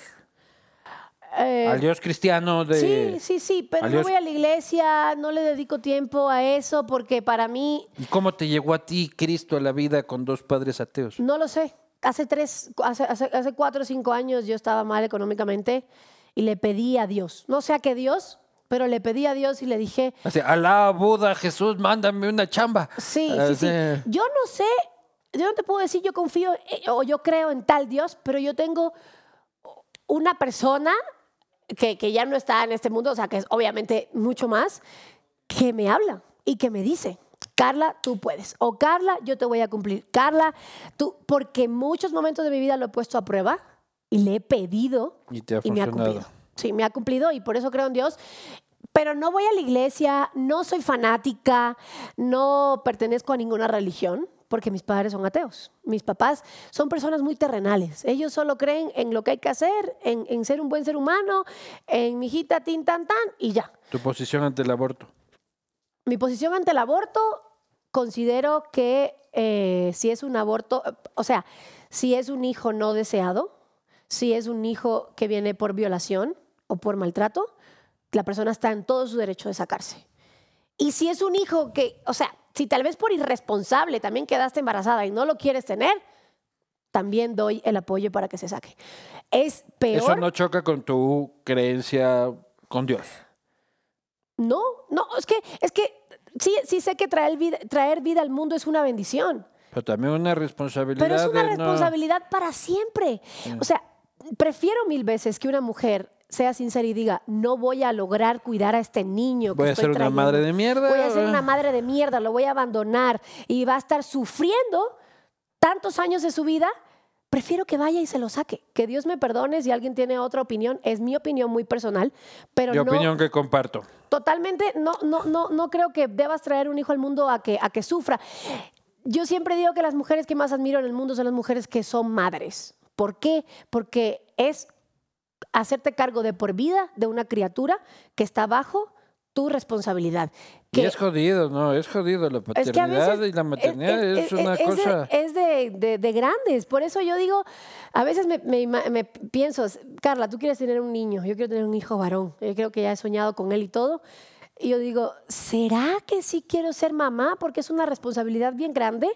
Eh, ¿Al Dios cristiano de...? Sí, sí, sí, pero no Dios- voy a la iglesia, no le dedico tiempo a eso porque para mí, ¿Y cómo te llegó a ti Cristo a la vida con dos padres ateos? no lo sé. Hace tres, hace, hace, hace cuatro o cinco años yo estaba mal económicamente y le pedí a Dios. No sé a qué Dios, pero le pedí a Dios y le dije, Alá, Buda, Jesús, mándame una chamba. Sí, sí, sí. Yo no sé, yo no te puedo decir yo confío eh, o yo creo en tal Dios, pero yo tengo una persona que, que ya no está en este mundo, o sea, que es obviamente mucho más, que me habla y que me dice, Carla, tú puedes. O Carla, yo te voy a cumplir. Carla, tú, porque muchos momentos de mi vida lo he puesto a prueba y le he pedido Y te ha y me ha cumplido. Sí, me ha cumplido y por eso creo en Dios. Pero no voy a la iglesia, no soy fanática, no pertenezco a ninguna religión, porque mis padres son ateos. Mis papás son personas muy terrenales. Ellos solo creen en lo que hay que hacer, en, en ser un buen ser humano, en mi hijita tin tan tan y ya. Tu posición ante el aborto. Mi posición ante el aborto, considero que eh, si es un aborto, o sea, si es un hijo no deseado, si es un hijo que viene por violación o por maltrato, la persona está en todo su derecho de sacarse. Y si es un hijo que, o sea, si tal vez por irresponsable también quedaste embarazada y no lo quieres tener, también doy el apoyo para que se saque. Es peor. Eso no choca con tu creencia con Dios. No, no, es que, es que sí, sí sé que traer vida, traer vida al mundo es una bendición, Pero también una responsabilidad. pero es una no- responsabilidad para siempre. O sea, prefiero mil veces que una mujer sea sincera y diga, no voy a lograr cuidar a este niño. Que Voy a estoy ser una madre de mierda, Voy a ser una madre de mierda, lo voy a abandonar y va a estar sufriendo tantos años de su vida. Prefiero que vaya y se lo saque. Que Dios me perdone si alguien tiene otra opinión. Es mi opinión muy personal, pero Mi no, opinión que comparto. Totalmente, no, no, no, no creo que debas traer un hijo al mundo a que, a que sufra. Yo siempre digo que las mujeres que más admiro en el mundo son las mujeres que son madres. ¿Por qué? Porque es hacerte cargo de por vida de una criatura que está bajo tu responsabilidad. Y es jodido, ¿no? Es jodido la es que paternidad veces y la maternidad es, una de- cosa... es de, de- de grandes. Por eso yo digo, a veces me, me ima- me pienso, Carla, tú quieres tener un niño, yo quiero tener un hijo varón. Yo creo que ya he soñado con él y todo. Y yo digo, ¿será que sí quiero ser mamá? Porque es una responsabilidad bien grande.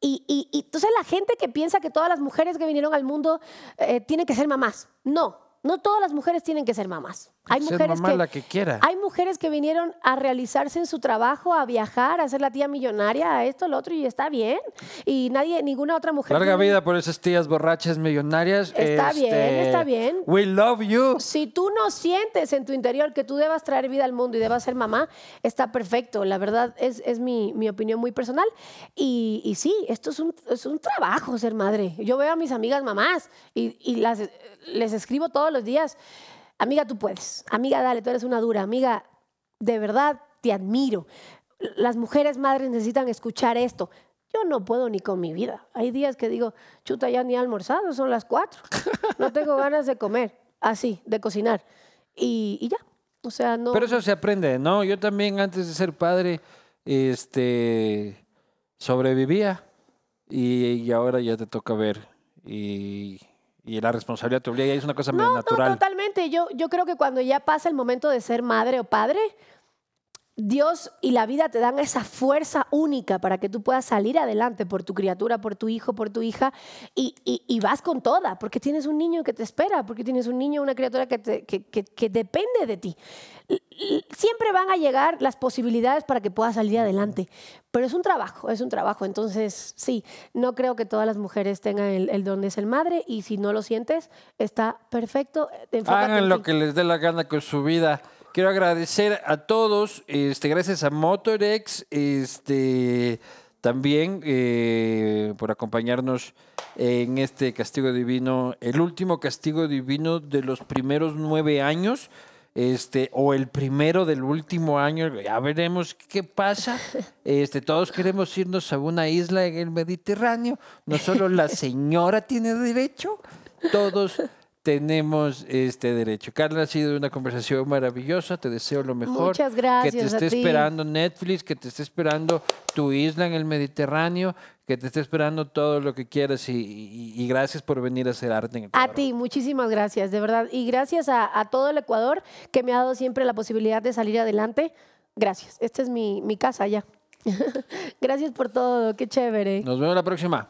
Y, y, y entonces la gente que piensa que todas las mujeres que vinieron al mundo eh, tienen que ser mamás. No, no todas las mujeres tienen que ser mamás. Hay Ser mujeres mamá que la que quiera. hay mujeres que vinieron a realizarse en su trabajo, a viajar, a ser la tía millonaria, a esto, lo otro y está bien. Y nadie, ninguna otra mujer. Larga tiene- vida por esas tías borrachas millonarias. Está bien, Este, está bien. We love you. Si tú no sientes en tu interior que tú debas traer vida al mundo y debas ser mamá, está perfecto. La verdad es, es mi, mi opinión muy personal. Y, y sí, esto es un, es un trabajo ser madre. Yo veo a mis amigas mamás y, y las, les escribo todos los días. Amiga, tú puedes. Amiga, dale, tú eres una dura. Amiga, de verdad te admiro. Las mujeres madres necesitan escuchar esto. Yo no puedo ni con mi vida. Hay días que digo, chuta, ya ni almorzado, son las cuatro. No tengo ganas de comer, así, de cocinar. Y, ya. O sea, no. Pero eso se aprende, ¿no? Yo también antes de ser padre, este, sobrevivía y ahora ya te toca ver y, y la responsabilidad te obliga y es una cosa medio No, no, natural. totalmente. Yo, yo creo que cuando ya pasa el momento de ser madre o padre, Dios y la vida te dan esa fuerza única para que tú puedas salir adelante por tu criatura, por tu hijo, por tu hija, y, y- y vas con toda, porque tienes un niño que te espera, porque tienes un niño, una criatura que, te- que- que- que depende de ti. Siempre van a llegar las posibilidades para que puedas salir adelante, pero es un trabajo, es un trabajo. Entonces, sí, no creo que todas las mujeres tengan el, el don de ser madre, y si no lo sientes, está perfecto. enfócate en Hagan lo que les dé la gana con su vida. Quiero agradecer a todos, este, gracias a Motorex, este, también eh, por acompañarnos en este castigo divino, el último castigo divino de los primeros nueve años, este, o el primero del último año, ya veremos qué pasa. Este, todos queremos irnos a una isla en el Mediterráneo, no solo la señora tiene derecho, todos tenemos este derecho. Carla, ha sido una conversación maravillosa. Te deseo lo mejor. Muchas gracias Que te a esté ti. esperando Netflix, que te esté esperando tu isla en el Mediterráneo, que te esté esperando todo lo que quieras y, y- y gracias por venir a hacer arte en A Ecuador. ti, muchísimas gracias, de verdad. Y gracias a, a todo el Ecuador que me ha dado siempre la posibilidad de salir adelante. Gracias. Esta es mi, mi casa ya. gracias por todo, qué chévere. Nos vemos la próxima.